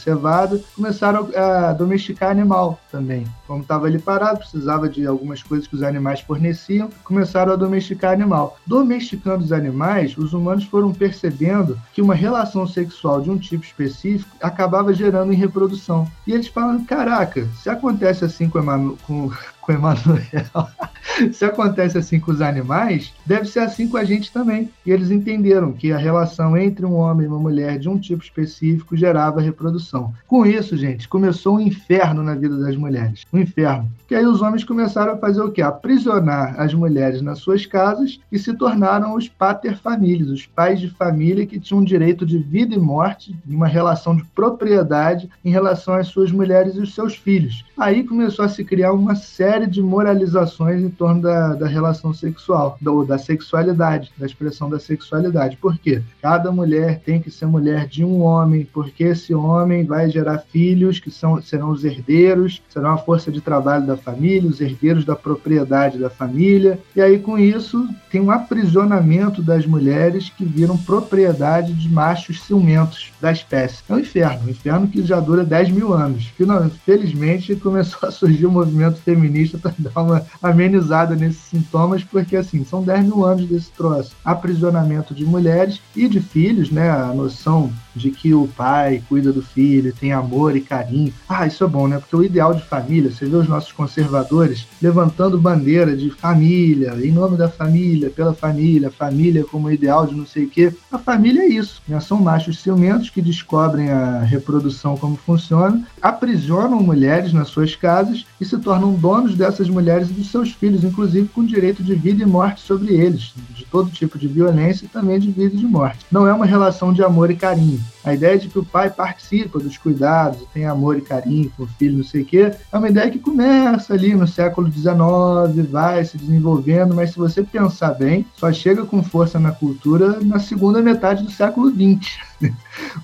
começaram a domesticar animal também. Como estava ali parado, precisava de algumas coisas que os animais forneciam, começaram a domesticar animal. Domesticando os animais, os humanos foram percebendo que uma relação sexual de um tipo específico acabava gerando em reprodução. E eles falam: caraca, se acontece assim com, com, com Emanuel, se acontece assim com os animais, deve ser assim com a gente também. E eles entenderam que a relação entre um homem e uma mulher de um tipo específico gerava reprodução. Com isso, gente, começou um inferno na vida das mulheres. Um inferno. Que aí os homens começaram a fazer o quê? Aprisionar as mulheres nas suas casas e se tornaram os paterfamílias, os pais de família que tinham direito de vida e morte, uma relação de propriedade em relação às suas mulheres e os seus filhos. Aí começou a se criar uma série de moralizações em torno da, da relação sexual, ou da sexualidade, da expressão da sexualidade. Por quê? Cada mulher tem que ser mulher de um homem, porque esse homem vai gerar filhos que são, serão os herdeiros, serão a força de trabalho da família, os herdeiros da propriedade da família. E aí, com isso, tem um aprisionamento das mulheres que viram propriedade de machos ciumentos da espécie. É um inferno, um inferno que já dura 10 mil anos. Finalmente, felizmente, começou a surgir o um movimento feminista para dar uma amenizada nesses sintomas, porque assim, são 10 mil anos desse troço. Aprisionamento de mulheres e de filhos, né? A noção de que o pai cuida do filho, tem amor e carinho. Ah, isso é bom, né? Porque o ideal de família, você vê os nossos conservadores levantando bandeira de família, em nome da família, pela família, família como ideal de não sei o quê. A família é isso, né? São machos ciumentos que descobrem a reprodução como funciona, aprisionam mulheres nas suas casas e se tornam donos dessas mulheres e dos seus filhos, inclusive com direito de vida e morte sobre eles, de todo tipo de violência e também de vida e de morte. Não é uma relação de amor e carinho. A ideia de que o pai participa dos cuidados, tem amor e carinho com o filho, não sei o quê, é uma ideia que começa ali no século XIX, vai se desenvolvendo, mas se você pensar bem, só chega com força na cultura na segunda metade do século XX.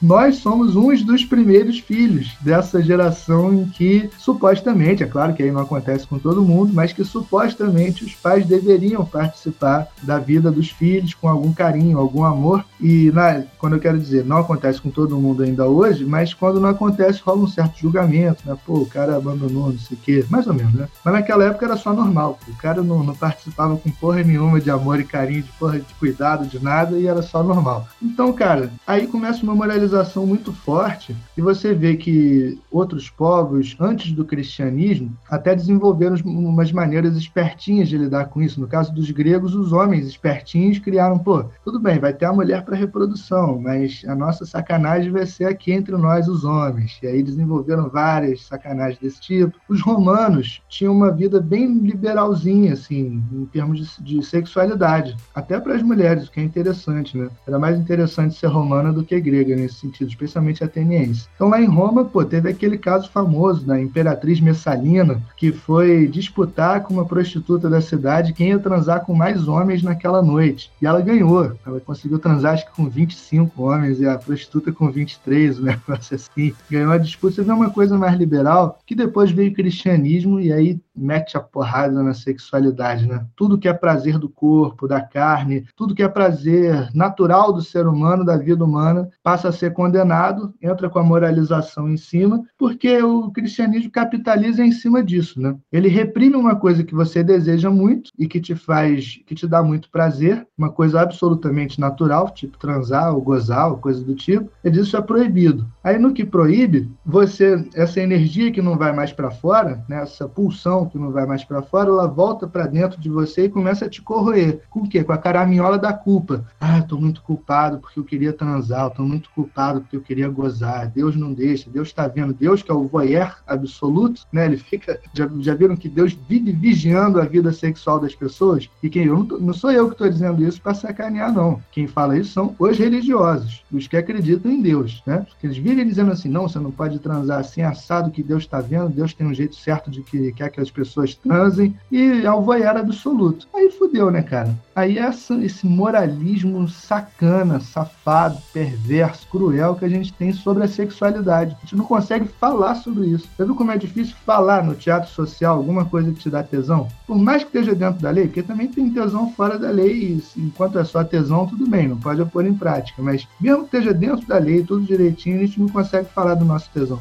Nós somos uns dos primeiros filhos dessa geração em que, supostamente, é claro que aí não acontece com todo mundo, mas que supostamente os pais deveriam participar da vida dos filhos com algum carinho, algum amor. E na, quando eu quero dizer, não acontece com todo mundo ainda hoje, mas quando não acontece, rola um certo julgamento, né? Pô, o cara abandonou, não sei o quê, mais ou menos, né? Mas naquela época era só normal. O cara não, não participava com porra nenhuma de amor e carinho, de porra de cuidado, de nada, e era só normal. Então, cara, aí começa uma moralização muito forte e você vê que outros povos, antes do cristianismo, até desenvolveram umas maneiras espertinhas de lidar com isso. No caso dos gregos, os homens espertinhos criaram, pô, tudo bem, vai ter a mulher para reprodução, mas a nossa sacanagem vai ser aqui entre nós, os homens. E aí desenvolveram várias sacanagens desse tipo. Os romanos tinham uma vida bem liberalzinha, assim, em termos de, de sexualidade, até para as mulheres, o que é interessante, né? Era mais interessante ser romana do que grega grega nesse sentido, especialmente ateniense. Então lá em Roma, pô, teve aquele caso famoso da imperatriz Messalina, que foi disputar com uma prostituta da cidade quem ia transar com mais homens naquela noite. E ela ganhou. Ela conseguiu transar acho que com 25 homens e a prostituta com 23, um negócio assim. Ganhou a disputa. Você vê uma coisa mais liberal, que depois veio o cristianismo e aí mete a porrada na sexualidade, né? Tudo que é prazer do corpo, da carne, tudo que é prazer natural do ser humano, da vida humana, passa a ser condenado, entra com a moralização em cima, porque o cristianismo capitaliza em cima disso, né? Ele reprime uma coisa que você deseja muito e que te faz, que te dá muito prazer, uma coisa absolutamente natural, tipo transar ou gozar, ou coisa do tipo. Ele diz isso é proibido. Aí no que proíbe, você essa energia que não vai mais para fora, né, essa pulsão que não vai mais para fora, ela volta para dentro de você e começa a te corroer. Com o quê? Com a caraminhola da culpa. Ah, eu tô muito culpado porque eu queria transar, eu tô muito culpado porque eu queria gozar. Deus não deixa, Deus está vendo. Deus, que é o voyeur absoluto, né? Ele fica. Já, já viram que Deus vive vigiando a vida sexual das pessoas? E quem eu não, tô, não sou eu que estou dizendo isso para sacanear, não. Quem fala isso são os religiosos, os que acreditam em Deus, né? Eles vivem dizendo assim: não, você não pode transar assim, assado que Deus está vendo, Deus tem um jeito certo de que quer que as pessoas transem e voyeur absoluto. Aí fudeu, né, cara? Aí essa, esse moralismo sacana, safado, perverso, cruel que a gente tem sobre a sexualidade. A gente não consegue falar sobre isso. Você viu como é difícil falar no teatro social alguma coisa que te dá tesão? Por mais que esteja dentro da lei, porque também tem tesão fora da lei, e enquanto é só tesão, tudo bem, não pode pôr em prática. Mas mesmo que esteja dentro da lei, tudo direitinho, a gente não consegue falar do nosso tesão.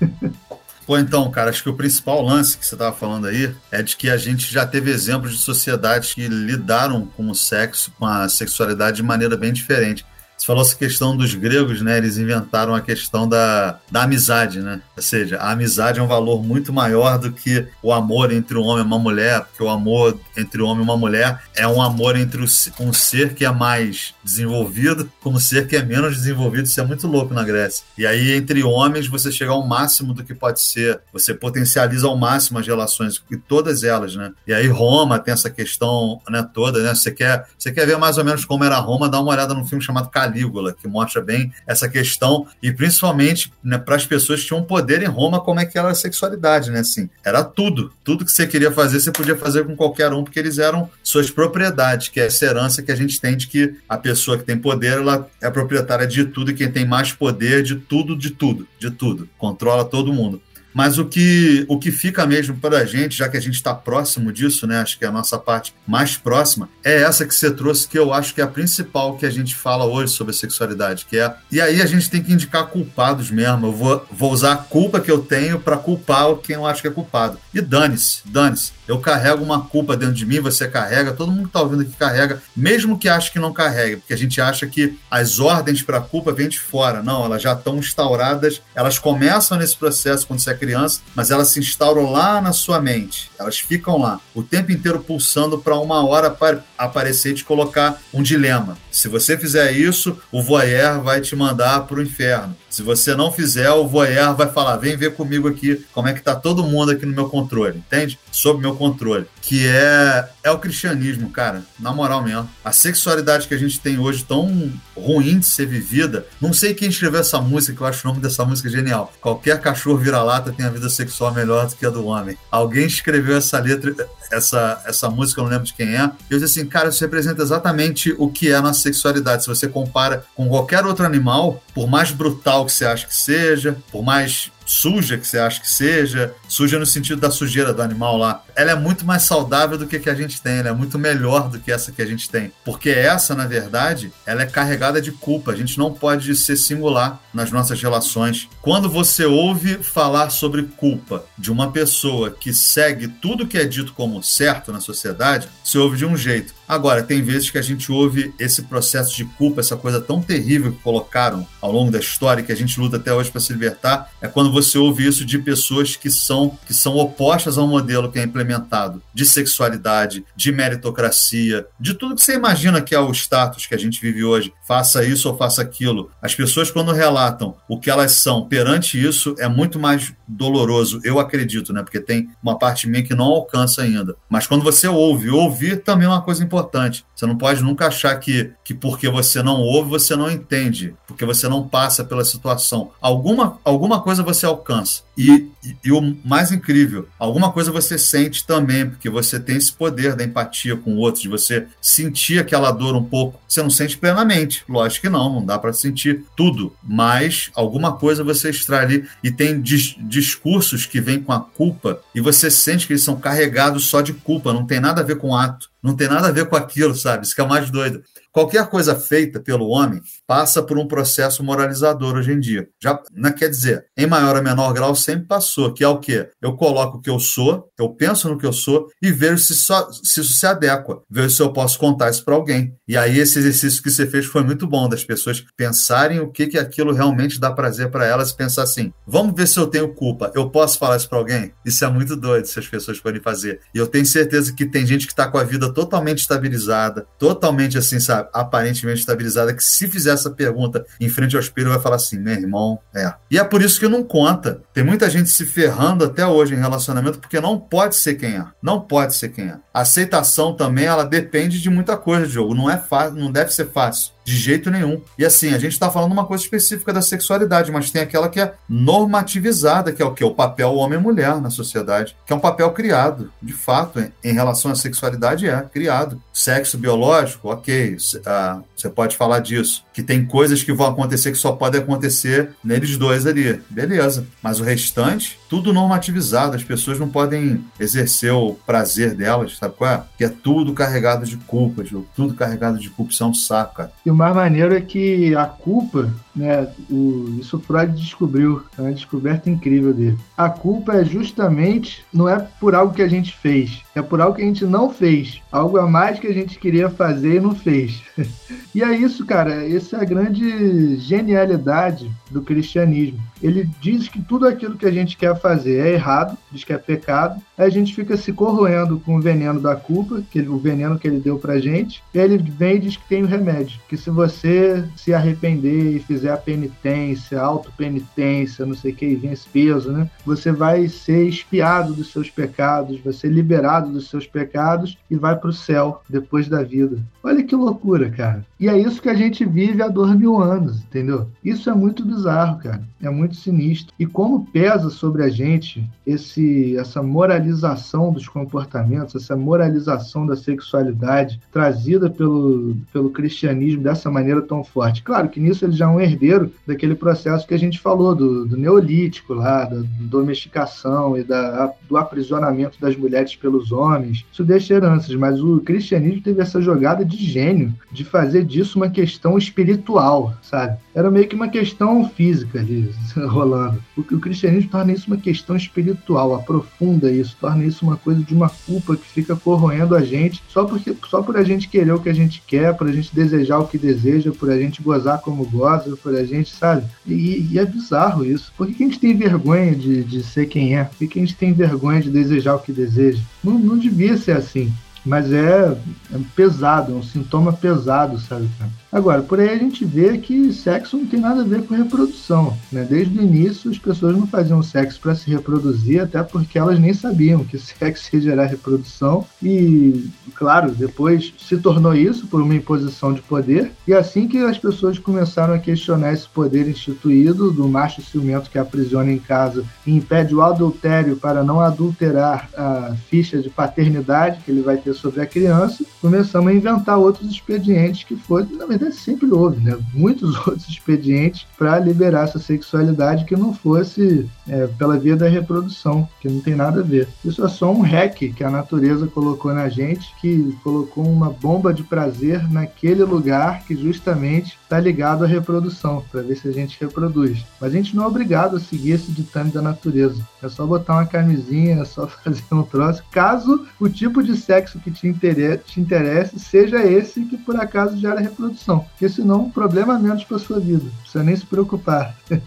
Pô, então, cara, acho que o principal lance que você estava falando aí é de que a gente já teve exemplos de sociedades que lidaram com o sexo, com a sexualidade de maneira bem diferente. Você falou essa questão dos gregos, né? Eles inventaram a questão da, da amizade, né? Ou seja, a amizade é um valor muito maior do que o amor entre um homem e uma mulher, porque o amor entre um homem e uma mulher é um amor entre um ser que é mais desenvolvido com um ser que é menos desenvolvido. Isso é muito louco na Grécia. E aí, entre homens, você chega ao máximo do que pode ser. Você potencializa ao máximo as relações, e todas elas, né? E aí, Roma tem essa questão né, toda, né? Você quer, você quer ver mais ou menos como era Roma, dá uma olhada num filme chamado Calígula, que mostra bem essa questão, e principalmente né, para as pessoas que tinham poder em Roma, como é que era a sexualidade, né? Assim, era tudo. Tudo que você queria fazer, você podia fazer com qualquer um, porque eles eram suas propriedades, que é essa herança que a gente tem de que a pessoa que tem poder, ela é proprietária de tudo, e quem tem mais poder de tudo, de tudo, de tudo. Controla todo mundo. Mas o que, o que fica mesmo para a gente, já que a gente está próximo disso, né? Acho que é a nossa parte mais próxima, é essa que você trouxe, que eu acho que é a principal que a gente fala hoje sobre a sexualidade, que é. E aí a gente tem que indicar culpados mesmo. Eu vou, vou usar a culpa que eu tenho para culpar quem eu acho que é culpado. E dane-se, dane-se. Eu carrego uma culpa dentro de mim, você carrega, todo mundo que está ouvindo aqui carrega, mesmo que ache que não carrega, porque a gente acha que as ordens para a culpa vêm de fora. Não, elas já estão instauradas, elas começam nesse processo quando você é criança, mas elas se instauram lá na sua mente. Elas ficam lá, o tempo inteiro pulsando para uma hora aparecer e te colocar um dilema. Se você fizer isso, o voyeur vai te mandar para o inferno. Se você não fizer, o voyeur vai falar: vem ver comigo aqui como é que está todo mundo aqui no meu controle, entende? Sob meu controle. Que é, é o cristianismo, cara. Na moral mesmo. A sexualidade que a gente tem hoje, tão ruim de ser vivida. Não sei quem escreveu essa música, que eu acho o nome dessa música genial. Qualquer cachorro vira-lata tem a vida sexual melhor do que a do homem. Alguém escreveu essa letra, essa, essa música, eu não lembro de quem é. Eu disse assim, cara, isso representa exatamente o que é a nossa sexualidade. Se você compara com qualquer outro animal, por mais brutal que você acha que seja, por mais suja que você acha que seja, suja no sentido da sujeira do animal lá, ela é muito mais saudável do que a que a gente tem, ela é muito melhor do que essa que a gente tem. Porque essa, na verdade, ela é carregada de culpa. A gente não pode ser singular nas nossas relações. Quando você ouve falar sobre culpa de uma pessoa que segue tudo que é dito como certo na sociedade, você ouve de um jeito. Agora, tem vezes que a gente ouve esse processo de culpa, essa coisa tão terrível que colocaram ao longo da história, que a gente luta até hoje para se libertar, é quando você ouve isso de pessoas que são, que são opostas ao modelo que é implementado de sexualidade, de meritocracia, de tudo que você imagina que é o status que a gente vive hoje. Faça isso ou faça aquilo. As pessoas, quando relatam o que elas são perante isso, é muito mais doloroso, eu acredito, né? Porque tem uma parte minha que não alcança ainda. Mas quando você ouve, ouvir também é uma coisa importante importante. Você não pode nunca achar que, que porque você não ouve, você não entende, porque você não passa pela situação. Alguma, alguma coisa você alcança. E, e, e, o mais incrível, alguma coisa você sente também, porque você tem esse poder da empatia com o outro, de você sentir aquela dor um pouco. Você não sente plenamente, lógico que não, não dá para sentir tudo, mas alguma coisa você extrai ali. E tem dis discursos que vêm com a culpa e você sente que eles são carregados só de culpa, não tem nada a ver com ato, não tem nada a ver com aquilo, sabe? Isso que é mais doido. Qualquer coisa feita pelo homem passa por um processo moralizador hoje em dia. Já não quer dizer, em maior ou menor grau sempre passou, que é o quê? Eu coloco o que eu sou, eu penso no que eu sou e vejo se, só, se isso se adequa, vejo se eu posso contar isso para alguém. E aí esse exercício que você fez foi muito bom das pessoas pensarem o que que aquilo realmente dá prazer para elas, pensar assim: vamos ver se eu tenho culpa, eu posso falar isso para alguém? Isso é muito doido se as pessoas podem fazer. E eu tenho certeza que tem gente que está com a vida totalmente estabilizada, totalmente assim, sabe? aparentemente estabilizada, que se fizer essa pergunta em frente ao espelho, vai falar assim: meu irmão, é. E é por isso que não conta. Tem muita gente se ferrando até hoje em relacionamento porque não pode ser quem é. Não pode ser quem é. A aceitação também, ela depende de muita coisa, jogo. Não é fácil, não deve ser fácil. De jeito nenhum. E assim, a gente está falando uma coisa específica da sexualidade, mas tem aquela que é normativizada, que é o que? O papel homem-mulher na sociedade, que é um papel criado, de fato, em relação à sexualidade, é criado. Sexo biológico, ok, uh, você pode falar disso. Que tem coisas que vão acontecer que só podem acontecer neles dois ali. Beleza. Mas o restante, tudo normativizado. As pessoas não podem exercer o prazer delas, sabe qual é? Que é tudo carregado de culpa, tudo carregado de culpa. Isso é um saco, cara. E o mais maneiro é que a culpa, né, o, isso Freud descobriu, é uma descoberta incrível dele. A culpa é justamente, não é por algo que a gente fez, é por algo que a gente não fez, algo a mais que a gente queria fazer e não fez. e é isso, cara, essa é a grande genialidade do cristianismo. Ele diz que tudo aquilo que a gente quer fazer é errado, diz que é pecado, aí a gente fica se corroendo com o veneno da culpa, que o veneno que ele deu pra gente, e ele vem e diz que tem o remédio, que se você se arrepender e fizer a penitência, auto-penitência, não sei o que, e vem esse peso, né? Você vai ser espiado dos seus pecados, vai ser liberado dos seus pecados e vai para o céu depois da vida. Olha que loucura, cara. E é isso que a gente vive há dois mil anos, entendeu? Isso é muito bizarro, cara. É muito sinistro. E como pesa sobre a gente esse, essa moralização dos comportamentos, essa moralização da sexualidade trazida pelo, pelo cristianismo dessa maneira tão forte. Claro que nisso ele já é um herdeiro daquele processo que a gente falou, do, do neolítico lá, da domesticação e da, do aprisionamento das mulheres pelos homens. Isso deixa heranças, mas o cristianismo teve essa jogada de gênio de fazer disso uma questão espiritual, sabe? Era meio que uma questão física ali rolando. O, o cristianismo torna isso uma questão espiritual, aprofunda isso, torna isso uma coisa de uma culpa que fica corroendo a gente só, porque, só por a gente querer o que a gente quer, por a gente desejar o que deseja, por a gente gozar como goza, por a gente, sabe? E, e é bizarro isso. Por que a gente tem vergonha de, de ser quem é? Por que a gente tem vergonha de desejar o que deseja? Não, não devia ser assim. Mas é, é pesado, é um sintoma pesado, sabe, cara? Agora, por aí a gente vê que sexo não tem nada a ver com reprodução. Né? Desde o início, as pessoas não faziam sexo para se reproduzir, até porque elas nem sabiam que sexo ia gerar reprodução. E, claro, depois se tornou isso por uma imposição de poder. E assim que as pessoas começaram a questionar esse poder instituído do macho ciumento que aprisiona em casa e impede o adultério para não adulterar a ficha de paternidade que ele vai ter sobre a criança, começamos a inventar outros expedientes que foi, verdade sempre houve, né? Muitos outros expedientes para liberar essa sexualidade que não fosse é, pela via da reprodução, que não tem nada a ver. Isso é só um hack que a natureza colocou na gente, que colocou uma bomba de prazer naquele lugar que justamente está ligado à reprodução, para ver se a gente reproduz. Mas a gente não é obrigado a seguir esse ditame da natureza. É só botar uma camisinha, é só fazer um troço, caso o tipo de sexo que te interesse, te interesse seja esse que por acaso gera reprodução porque senão um problema menos para sua vida. Não precisa nem se preocupar.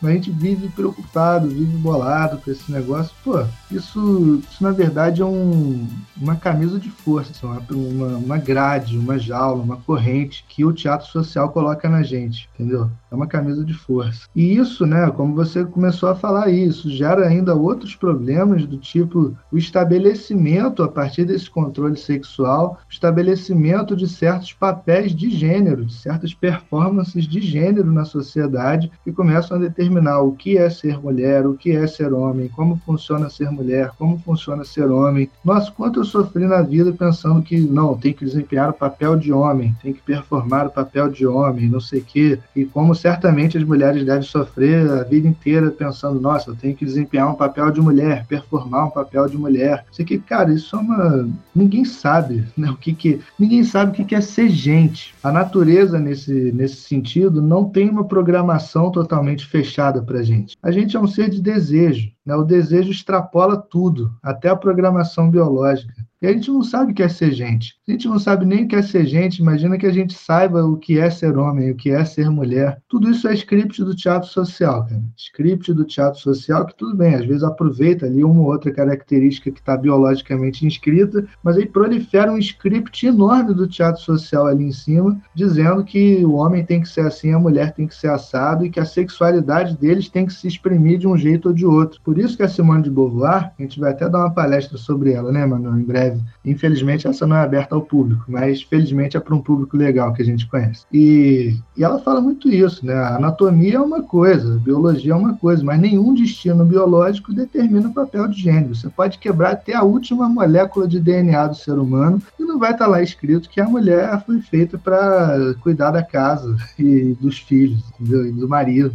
Mas a gente vive preocupado, vive bolado com esse negócio. Pô, isso, isso na verdade é um, uma camisa de força, assim, uma, uma grade, uma jaula, uma corrente que o teatro social coloca na gente, entendeu? É uma camisa de força. E isso, né, como você começou a falar isso, gera ainda outros problemas do tipo o estabelecimento, a partir desse controle sexual, o estabelecimento de certos papéis de gênero certas performances de gênero na sociedade que começam a determinar o que é ser mulher, o que é ser homem, como funciona ser mulher, como funciona ser homem. Nossa, quanto eu sofri na vida pensando que não, tem que desempenhar o papel de homem, tem que performar o papel de homem, não sei o quê. E como certamente as mulheres devem sofrer a vida inteira pensando, nossa, eu tenho que desempenhar um papel de mulher, performar um papel de mulher. Isso aqui, cara, isso é uma. Ninguém sabe né, o que, que. Ninguém sabe o que é ser gente. A natureza natureza, nesse, nesse sentido, não tem uma programação totalmente fechada para a gente. A gente é um ser de desejo. Né? O desejo extrapola tudo, até a programação biológica. E a gente não sabe o que é ser gente. A gente não sabe nem o que é ser gente. Imagina que a gente saiba o que é ser homem, o que é ser mulher. Tudo isso é script do teatro social, cara. Script do teatro social que tudo bem, às vezes aproveita ali uma ou outra característica que está biologicamente inscrita, mas aí prolifera um script enorme do teatro social ali em cima, dizendo que o homem tem que ser assim, a mulher tem que ser assado e que a sexualidade deles tem que se exprimir de um jeito ou de outro. Por isso que a Simone de Beauvoir, a gente vai até dar uma palestra sobre ela, né, Manu, em breve Infelizmente, essa não é aberta ao público, mas felizmente é para um público legal que a gente conhece. E, e ela fala muito isso, né? A anatomia é uma coisa, biologia é uma coisa, mas nenhum destino biológico determina o papel de gênero. Você pode quebrar até a última molécula de DNA do ser humano e não vai estar lá escrito que a mulher foi feita para cuidar da casa e dos filhos, entendeu? E do marido.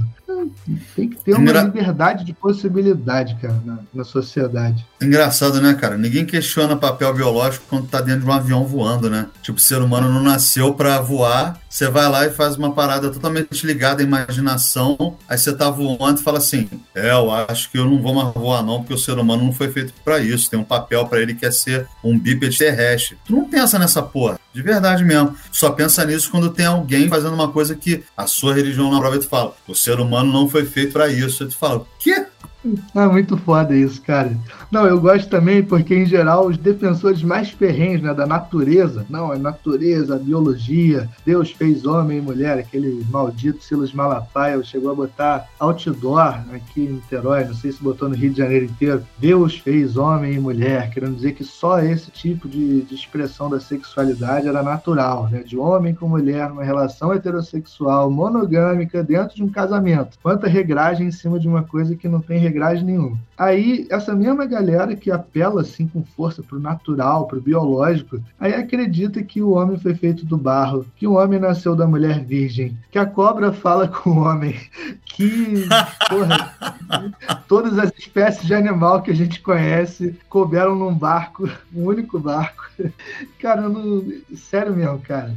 Tem que ter uma Engra... liberdade de possibilidade, cara, na, na sociedade. Engraçado, né, cara? Ninguém questiona papel biológico quando tá dentro de um avião voando, né? Tipo, o ser humano não nasceu para voar, você vai lá e faz uma parada totalmente ligada à imaginação, aí você tá voando e fala assim: é, eu acho que eu não vou mais voar, não, porque o ser humano não foi feito para isso. Tem um papel para ele que é ser um bípede terrestre. Tu não pensa nessa porra. De verdade mesmo. Só pensa nisso quando tem alguém fazendo uma coisa que a sua religião na prova e tu fala: o ser humano não foi feito para isso. Aí tu fala: quê? É muito foda isso, cara. Não, eu gosto também porque, em geral, os defensores mais ferrenhos né, da natureza, não, a natureza, biologia, Deus fez homem e mulher, aquele maldito Silas Malafaia chegou a botar outdoor aqui em Niterói, não sei se botou no Rio de Janeiro inteiro, Deus fez homem e mulher, querendo dizer que só esse tipo de, de expressão da sexualidade era natural, né, de homem com mulher numa relação heterossexual, monogâmica, dentro de um casamento. Quanta regragem em cima de uma coisa que não tem regragem nenhuma. Aí, essa mesma galera que apela assim com força pro natural, pro biológico, aí acredita que o homem foi feito do barro, que o homem nasceu da mulher virgem, que a cobra fala com o homem, que porra, todas as espécies de animal que a gente conhece couberam num barco, um único barco. Cara, não, sério mesmo, cara.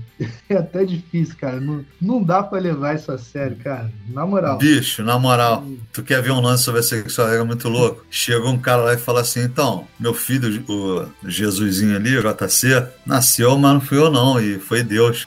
É até difícil, cara. Não, não dá para levar isso a sério, cara. Na moral. Bicho, na moral, tu quer ver um lance sobre a sexualidade muito louco? Chega um cara lá e fala assim: então, meu filho, o Jesusinho ali, o JC, nasceu, mas não fui eu não, e foi Deus.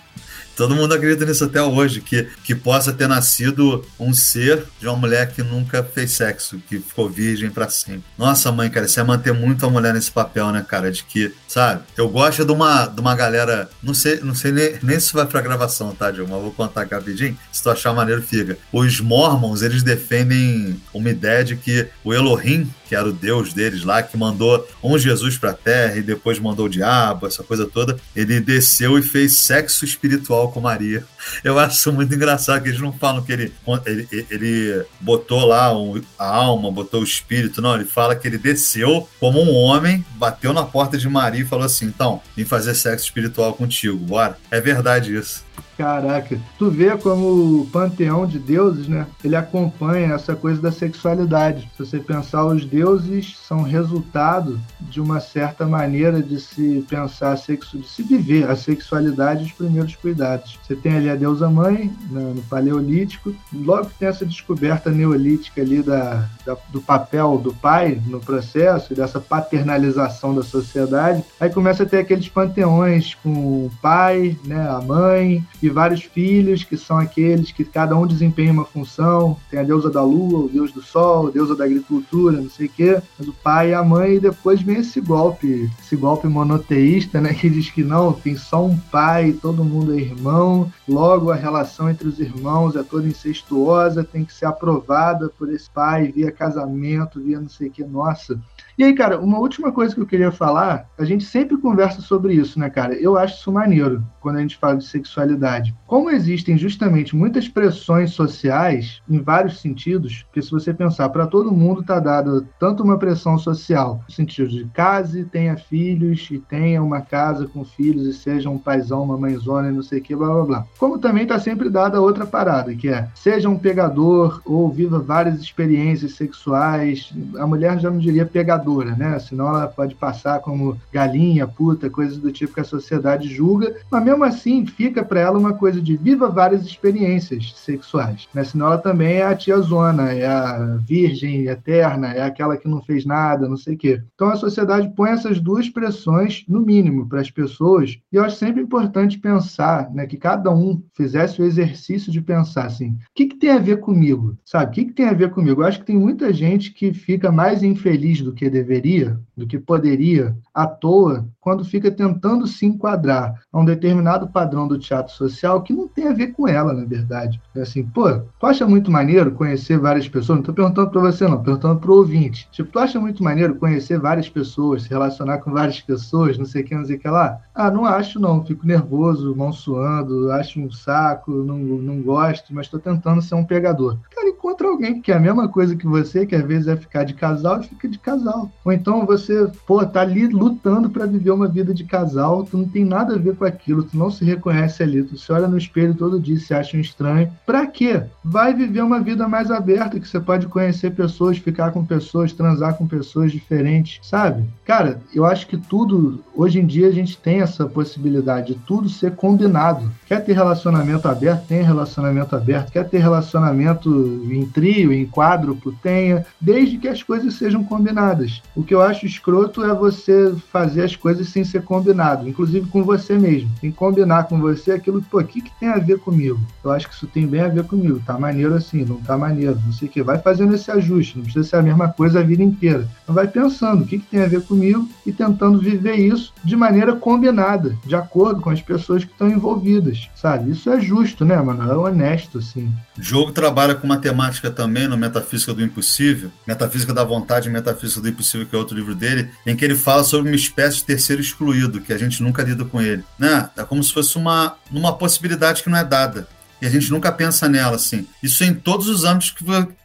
Todo mundo acredita nisso até hoje, que, que possa ter nascido um ser de uma mulher que nunca fez sexo, que ficou virgem para sempre. Nossa, mãe, cara, você ia manter muito a mulher nesse papel, né, cara? De que, sabe? Eu gosto de uma, de uma galera, não sei, não sei nem, nem se vai pra gravação, tá, Dilma? Mas vou contar aqui rapidinho. Se tu achar maneiro, fica. Os Mormons, eles defendem uma ideia de que o Elohim, que era o deus deles lá, que mandou um Jesus pra terra e depois mandou o diabo, essa coisa toda, ele desceu e fez sexo espiritual com Maria. Eu acho muito engraçado que eles não falam que ele, ele, ele botou lá um, a alma, botou o espírito, não. Ele fala que ele desceu como um homem, bateu na porta de Maria e falou assim: então, vim fazer sexo espiritual contigo, bora. É verdade isso. Caraca, tu vê como o panteão de deuses, né? Ele acompanha essa coisa da sexualidade. Se você pensar, os deuses são resultado de uma certa maneira de se pensar sexo, de se viver a sexualidade e os primeiros cuidados. Você tem ali a deusa mãe no, no paleolítico, logo que tem essa descoberta neolítica ali da, da, do papel do pai no processo e dessa paternalização da sociedade, aí começa a ter aqueles panteões com o pai, né, a mãe e vários filhos, que são aqueles que cada um desempenha uma função. Tem a deusa da lua, o deus do sol, a deusa da agricultura, não sei o quê. Mas o pai e a mãe, e depois vem esse golpe, esse golpe monoteísta, né? Que diz que não, tem só um pai, todo mundo é irmão. Logo, a relação entre os irmãos é toda incestuosa, tem que ser aprovada por esse pai via casamento, via não sei o que. Nossa, e aí, cara, uma última coisa que eu queria falar, a gente sempre conversa sobre isso, né, cara? Eu acho isso maneiro quando a gente fala de sexualidade. Como existem justamente muitas pressões sociais em vários sentidos, porque se você pensar, para todo mundo tá dada tanto uma pressão social, no sentido de case, tenha filhos e tenha uma casa com filhos e seja um paizão, uma mãezona e não sei o que, blá blá blá. Como também tá sempre dada outra parada, que é seja um pegador ou viva várias experiências sexuais. A mulher já não diria pegador né? Senão ela pode passar como galinha, puta, coisas do tipo que a sociedade julga, mas mesmo assim fica para ela uma coisa de viva várias experiências sexuais, né? Senão ela também é a tia zona, é a virgem eterna, é aquela que não fez nada, não sei o quê. Então a sociedade põe essas duas pressões no mínimo para as pessoas, e eu acho sempre importante pensar, né, que cada um fizesse o exercício de pensar assim, o que, que tem a ver comigo, sabe? O que, que tem a ver comigo? Eu acho que tem muita gente que fica mais infeliz do que deveria, do que poderia, à toa, quando fica tentando se enquadrar a um determinado padrão do teatro social que não tem a ver com ela, na verdade. É assim, pô, tu acha muito maneiro conhecer várias pessoas? Não tô perguntando para você, não, perguntando pro ouvinte. Tipo, tu acha muito maneiro conhecer várias pessoas, se relacionar com várias pessoas, não sei o que, não sei o que lá? Ah, não acho, não. Fico nervoso, mão suando, acho um saco, não, não gosto, mas tô tentando ser um pegador. Cara, encontra alguém que quer a mesma coisa que você, que às vezes é ficar de casal e fica de casal. Ou então você, pô, tá ali lutando para viver uma vida de casal, tu não tem nada a ver com aquilo, tu não se reconhece ali, tu se olha no espelho todo dia se acha um estranho. Pra quê? Vai viver uma vida mais aberta, que você pode conhecer pessoas, ficar com pessoas, transar com pessoas diferentes, sabe? Cara, eu acho que tudo, hoje em dia a gente tem essa possibilidade de tudo ser combinado. Quer ter relacionamento aberto? Tenha relacionamento aberto. Quer ter relacionamento em trio, em quádruplo? Tenha, desde que as coisas sejam combinadas. O que eu acho escroto é você fazer as coisas sem ser combinado, inclusive com você mesmo. Em combinar com você aquilo pô, que, que tem a ver comigo? Eu acho que isso tem bem a ver comigo, tá maneiro assim, não tá maneiro, não sei o que. Vai fazendo esse ajuste, não precisa ser a mesma coisa a vida inteira. Então vai pensando o que, que tem a ver comigo e tentando viver isso de maneira combinada, de acordo com as pessoas que estão envolvidas, sabe? Isso é justo, né, mano? É honesto, assim. Jogo trabalha com matemática também no Metafísica do Impossível, Metafísica da Vontade e Metafísica do Impossível, que é outro livro dele, em que ele fala sobre uma espécie de terceiro excluído, que a gente nunca lida com ele. Né? É como se fosse uma, uma possibilidade que não é dada. A gente nunca pensa nela, assim. Isso em todos os âmbitos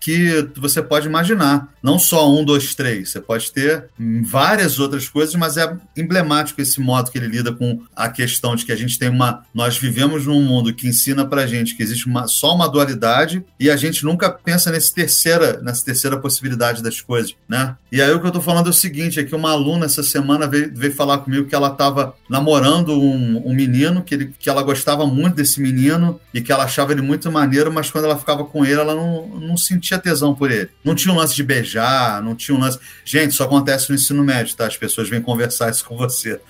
que, que você pode imaginar. Não só um, dois, três. Você pode ter várias outras coisas, mas é emblemático esse modo que ele lida com a questão de que a gente tem uma. Nós vivemos num mundo que ensina pra gente que existe uma, só uma dualidade e a gente nunca pensa nesse terceira, nessa terceira possibilidade das coisas, né? E aí o que eu tô falando é o seguinte: é que uma aluna essa semana veio, veio falar comigo que ela estava namorando um, um menino, que, ele, que ela gostava muito desse menino e que ela achava ele muito maneiro, mas quando ela ficava com ele, ela não, não sentia tesão por ele. Não tinha um lance de beijar, não tinha um lance. Gente, isso acontece no ensino médio, tá? As pessoas vêm conversar isso com você.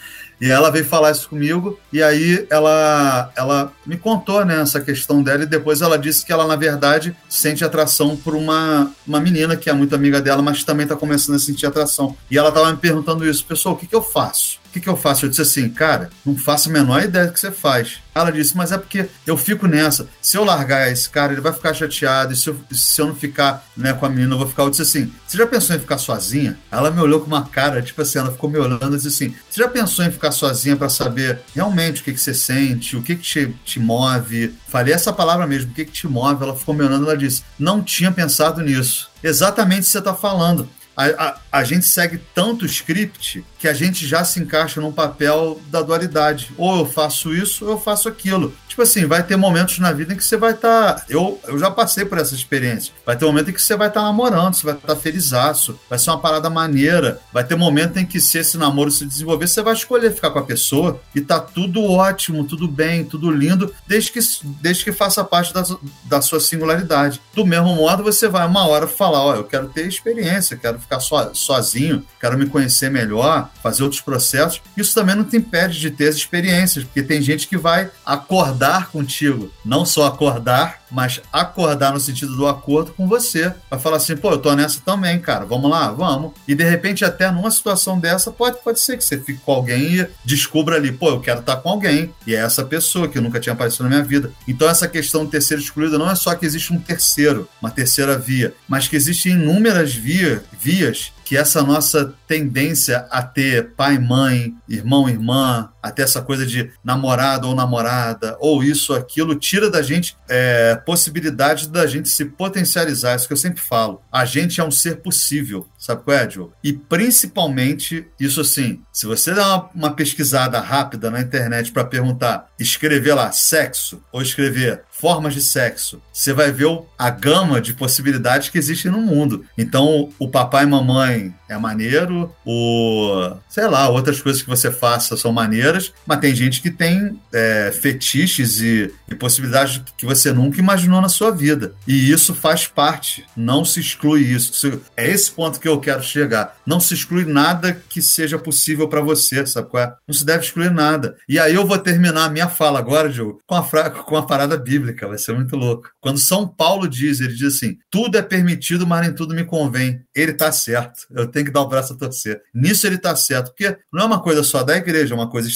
E ela veio falar isso comigo, e aí ela, ela me contou né, essa questão dela, e depois ela disse que ela, na verdade, sente atração por uma, uma menina que é muito amiga dela, mas também está começando a sentir atração. E ela estava me perguntando isso, pessoal, o que, que eu faço? O que, que eu faço? Eu disse assim, cara, não faço a menor ideia do que você faz. Ela disse, mas é porque eu fico nessa. Se eu largar esse cara, ele vai ficar chateado. E se eu, se eu não ficar né, com a menina, eu vou ficar. Eu disse assim, você já pensou em ficar sozinha? Ela me olhou com uma cara, tipo assim, ela ficou me olhando e disse assim, você já pensou em ficar sozinha para saber realmente o que, que você sente, o que, que te, te move? Falei essa palavra mesmo, o que, que te move? Ela ficou me olhando e ela disse, não tinha pensado nisso. Exatamente o que você está falando. A, a, a, gente segue tanto script que a gente já se encaixa num papel da dualidade. Ou eu faço isso, ou eu faço aquilo. Tipo assim, vai ter momentos na vida em que você vai estar. Tá, eu, eu já passei por essa experiência. Vai ter momento em que você vai estar tá namorando, você vai estar tá felizaço, vai ser uma parada maneira. Vai ter momento em que, se esse namoro se desenvolver, você vai escolher ficar com a pessoa e tá tudo ótimo, tudo bem, tudo lindo, desde que, desde que faça parte da, da sua singularidade. Do mesmo modo, você vai uma hora falar: Ó, eu quero ter experiência, quero ficar so, sozinho, quero me conhecer melhor, fazer outros processos. Isso também não te impede de ter as experiências, porque tem gente que vai acordar contigo, não só acordar, mas acordar no sentido do acordo com você. Vai falar assim, pô, eu tô nessa também, cara, vamos lá, vamos. E de repente, até numa situação dessa, pode, pode ser que você fique com alguém e descubra ali, pô, eu quero estar com alguém. E é essa pessoa que nunca tinha aparecido na minha vida. Então, essa questão de terceiro excluído não é só que existe um terceiro, uma terceira via, mas que existem inúmeras via, vias que essa nossa tendência a ter pai, mãe, irmão, irmã, até essa coisa de namorado ou namorada, ou isso, aquilo, tira da gente é, possibilidade da gente se potencializar. Isso que eu sempre falo. A gente é um ser possível, sabe qual é, Joe? E principalmente, isso assim, se você dá uma, uma pesquisada rápida na internet para perguntar, escrever lá sexo, ou escrever formas de sexo, você vai ver a gama de possibilidades que existem no mundo. Então, o papai e mamãe é maneiro, o sei lá, outras coisas que você faça são maneiras, mas tem gente que tem é, fetiches e, e possibilidades que você nunca imaginou na sua vida. E isso faz parte, não se exclui isso. É esse ponto que eu quero chegar. Não se exclui nada que seja possível para você, sabe qual é? Não se deve excluir nada. E aí eu vou terminar a minha fala agora, Diogo, com a, com a parada bíblica, vai ser muito louco. Quando São Paulo diz, ele diz assim: tudo é permitido, mas nem tudo me convém. Ele está certo. Eu tenho que dar o braço a torcer. Nisso ele está certo, porque não é uma coisa só da igreja, é uma coisa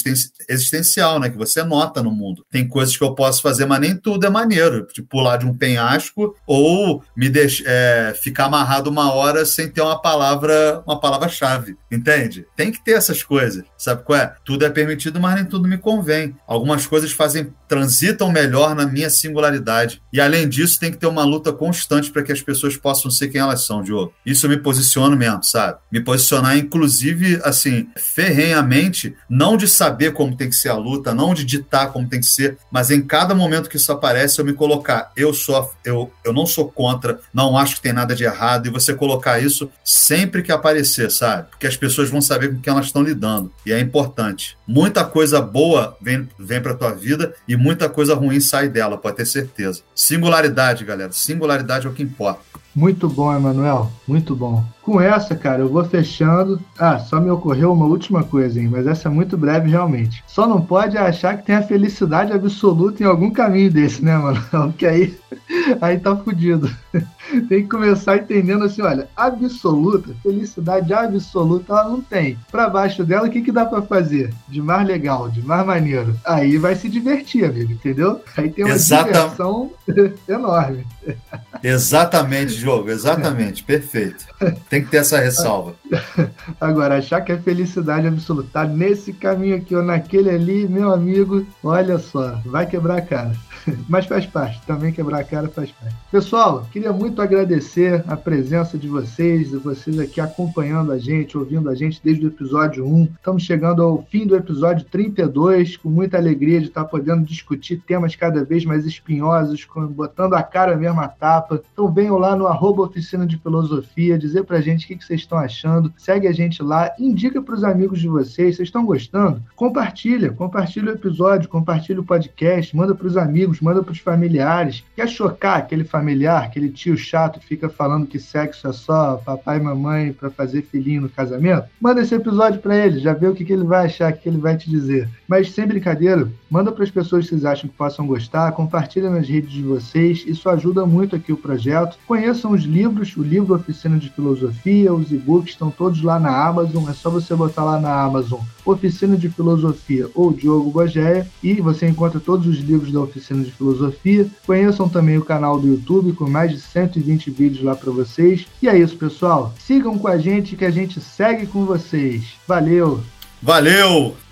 existencial, né? Que você nota no mundo. Tem coisas que eu posso fazer, mas nem tudo é maneiro. Tipo, pular de um penhasco ou me é, ficar amarrado uma hora sem ter uma palavra, uma palavra-chave. Entende? Tem que ter essas coisas. Sabe qual é? Tudo é permitido, mas nem tudo me convém. Algumas coisas fazem, transitam melhor na minha singularidade. E além disso, tem que ter uma luta constante para que as pessoas possam ser quem elas são, Diogo. Isso eu me posiciono mesmo, sabe? Me posicionar, inclusive, assim, ferrenhamente, não de saber como tem que ser a luta, não de ditar como tem que ser, mas em cada momento que isso aparece, eu me colocar, eu sou, eu, eu não sou contra, não acho que tem nada de errado, e você colocar isso sempre que aparecer, sabe? Porque as pessoas vão saber com quem elas estão lidando. E é importante. Muita coisa boa vem, vem para tua vida e muita coisa ruim sai dela, pode ter certeza. Singularidade, galera. Singularidade é o que importa. Muito bom, Emanuel. Muito bom. Com essa, cara, eu vou fechando. Ah, só me ocorreu uma última coisa, hein? Mas essa é muito breve, realmente. Só não pode achar que tem a felicidade absoluta em algum caminho desse, né, mano? Porque aí, aí tá fudido. tem que começar entendendo assim, olha, absoluta, felicidade absoluta ela não tem. Para baixo dela, o que, que dá para fazer? De mais legal, de mais maneiro. Aí vai se divertir, amigo, entendeu? Aí tem uma Exata... diversão enorme. Exatamente, jogo, exatamente, perfeito. Tem que ter essa ressalva. Agora, achar que é felicidade absoluta tá nesse caminho aqui ou naquele ali, meu amigo, olha só, vai quebrar a cara. Mas faz parte, também quebrar a cara faz parte. Pessoal, queria muito agradecer a presença de vocês, de vocês aqui acompanhando a gente, ouvindo a gente desde o episódio 1. Estamos chegando ao fim do episódio 32, com muita alegria de estar podendo discutir temas cada vez mais espinhosos, botando a cara mesmo a tapa. Então venham lá no arroba Oficina de Filosofia, dizer pra gente o que vocês estão achando. Segue a gente lá, indica para os amigos de vocês. Vocês estão gostando? Compartilha, compartilha o episódio, compartilha o podcast, manda para os manda para os familiares. Quer chocar aquele familiar, aquele tio chato que fica falando que sexo é só papai e mamãe para fazer filhinho no casamento? Manda esse episódio para ele, já vê o que, que ele vai achar, o que ele vai te dizer. Mas sem brincadeira, manda para as pessoas que vocês acham que possam gostar, compartilha nas redes de vocês, isso ajuda muito aqui o projeto. Conheçam os livros, o livro Oficina de Filosofia, os e-books estão todos lá na Amazon, é só você botar lá na Amazon Oficina de Filosofia ou Diogo Gogéia e você encontra todos os livros da Oficina de Filosofia. Conheçam também o canal do YouTube com mais de 120 vídeos lá para vocês. E é isso, pessoal. Sigam com a gente que a gente segue com vocês. Valeu! Valeu!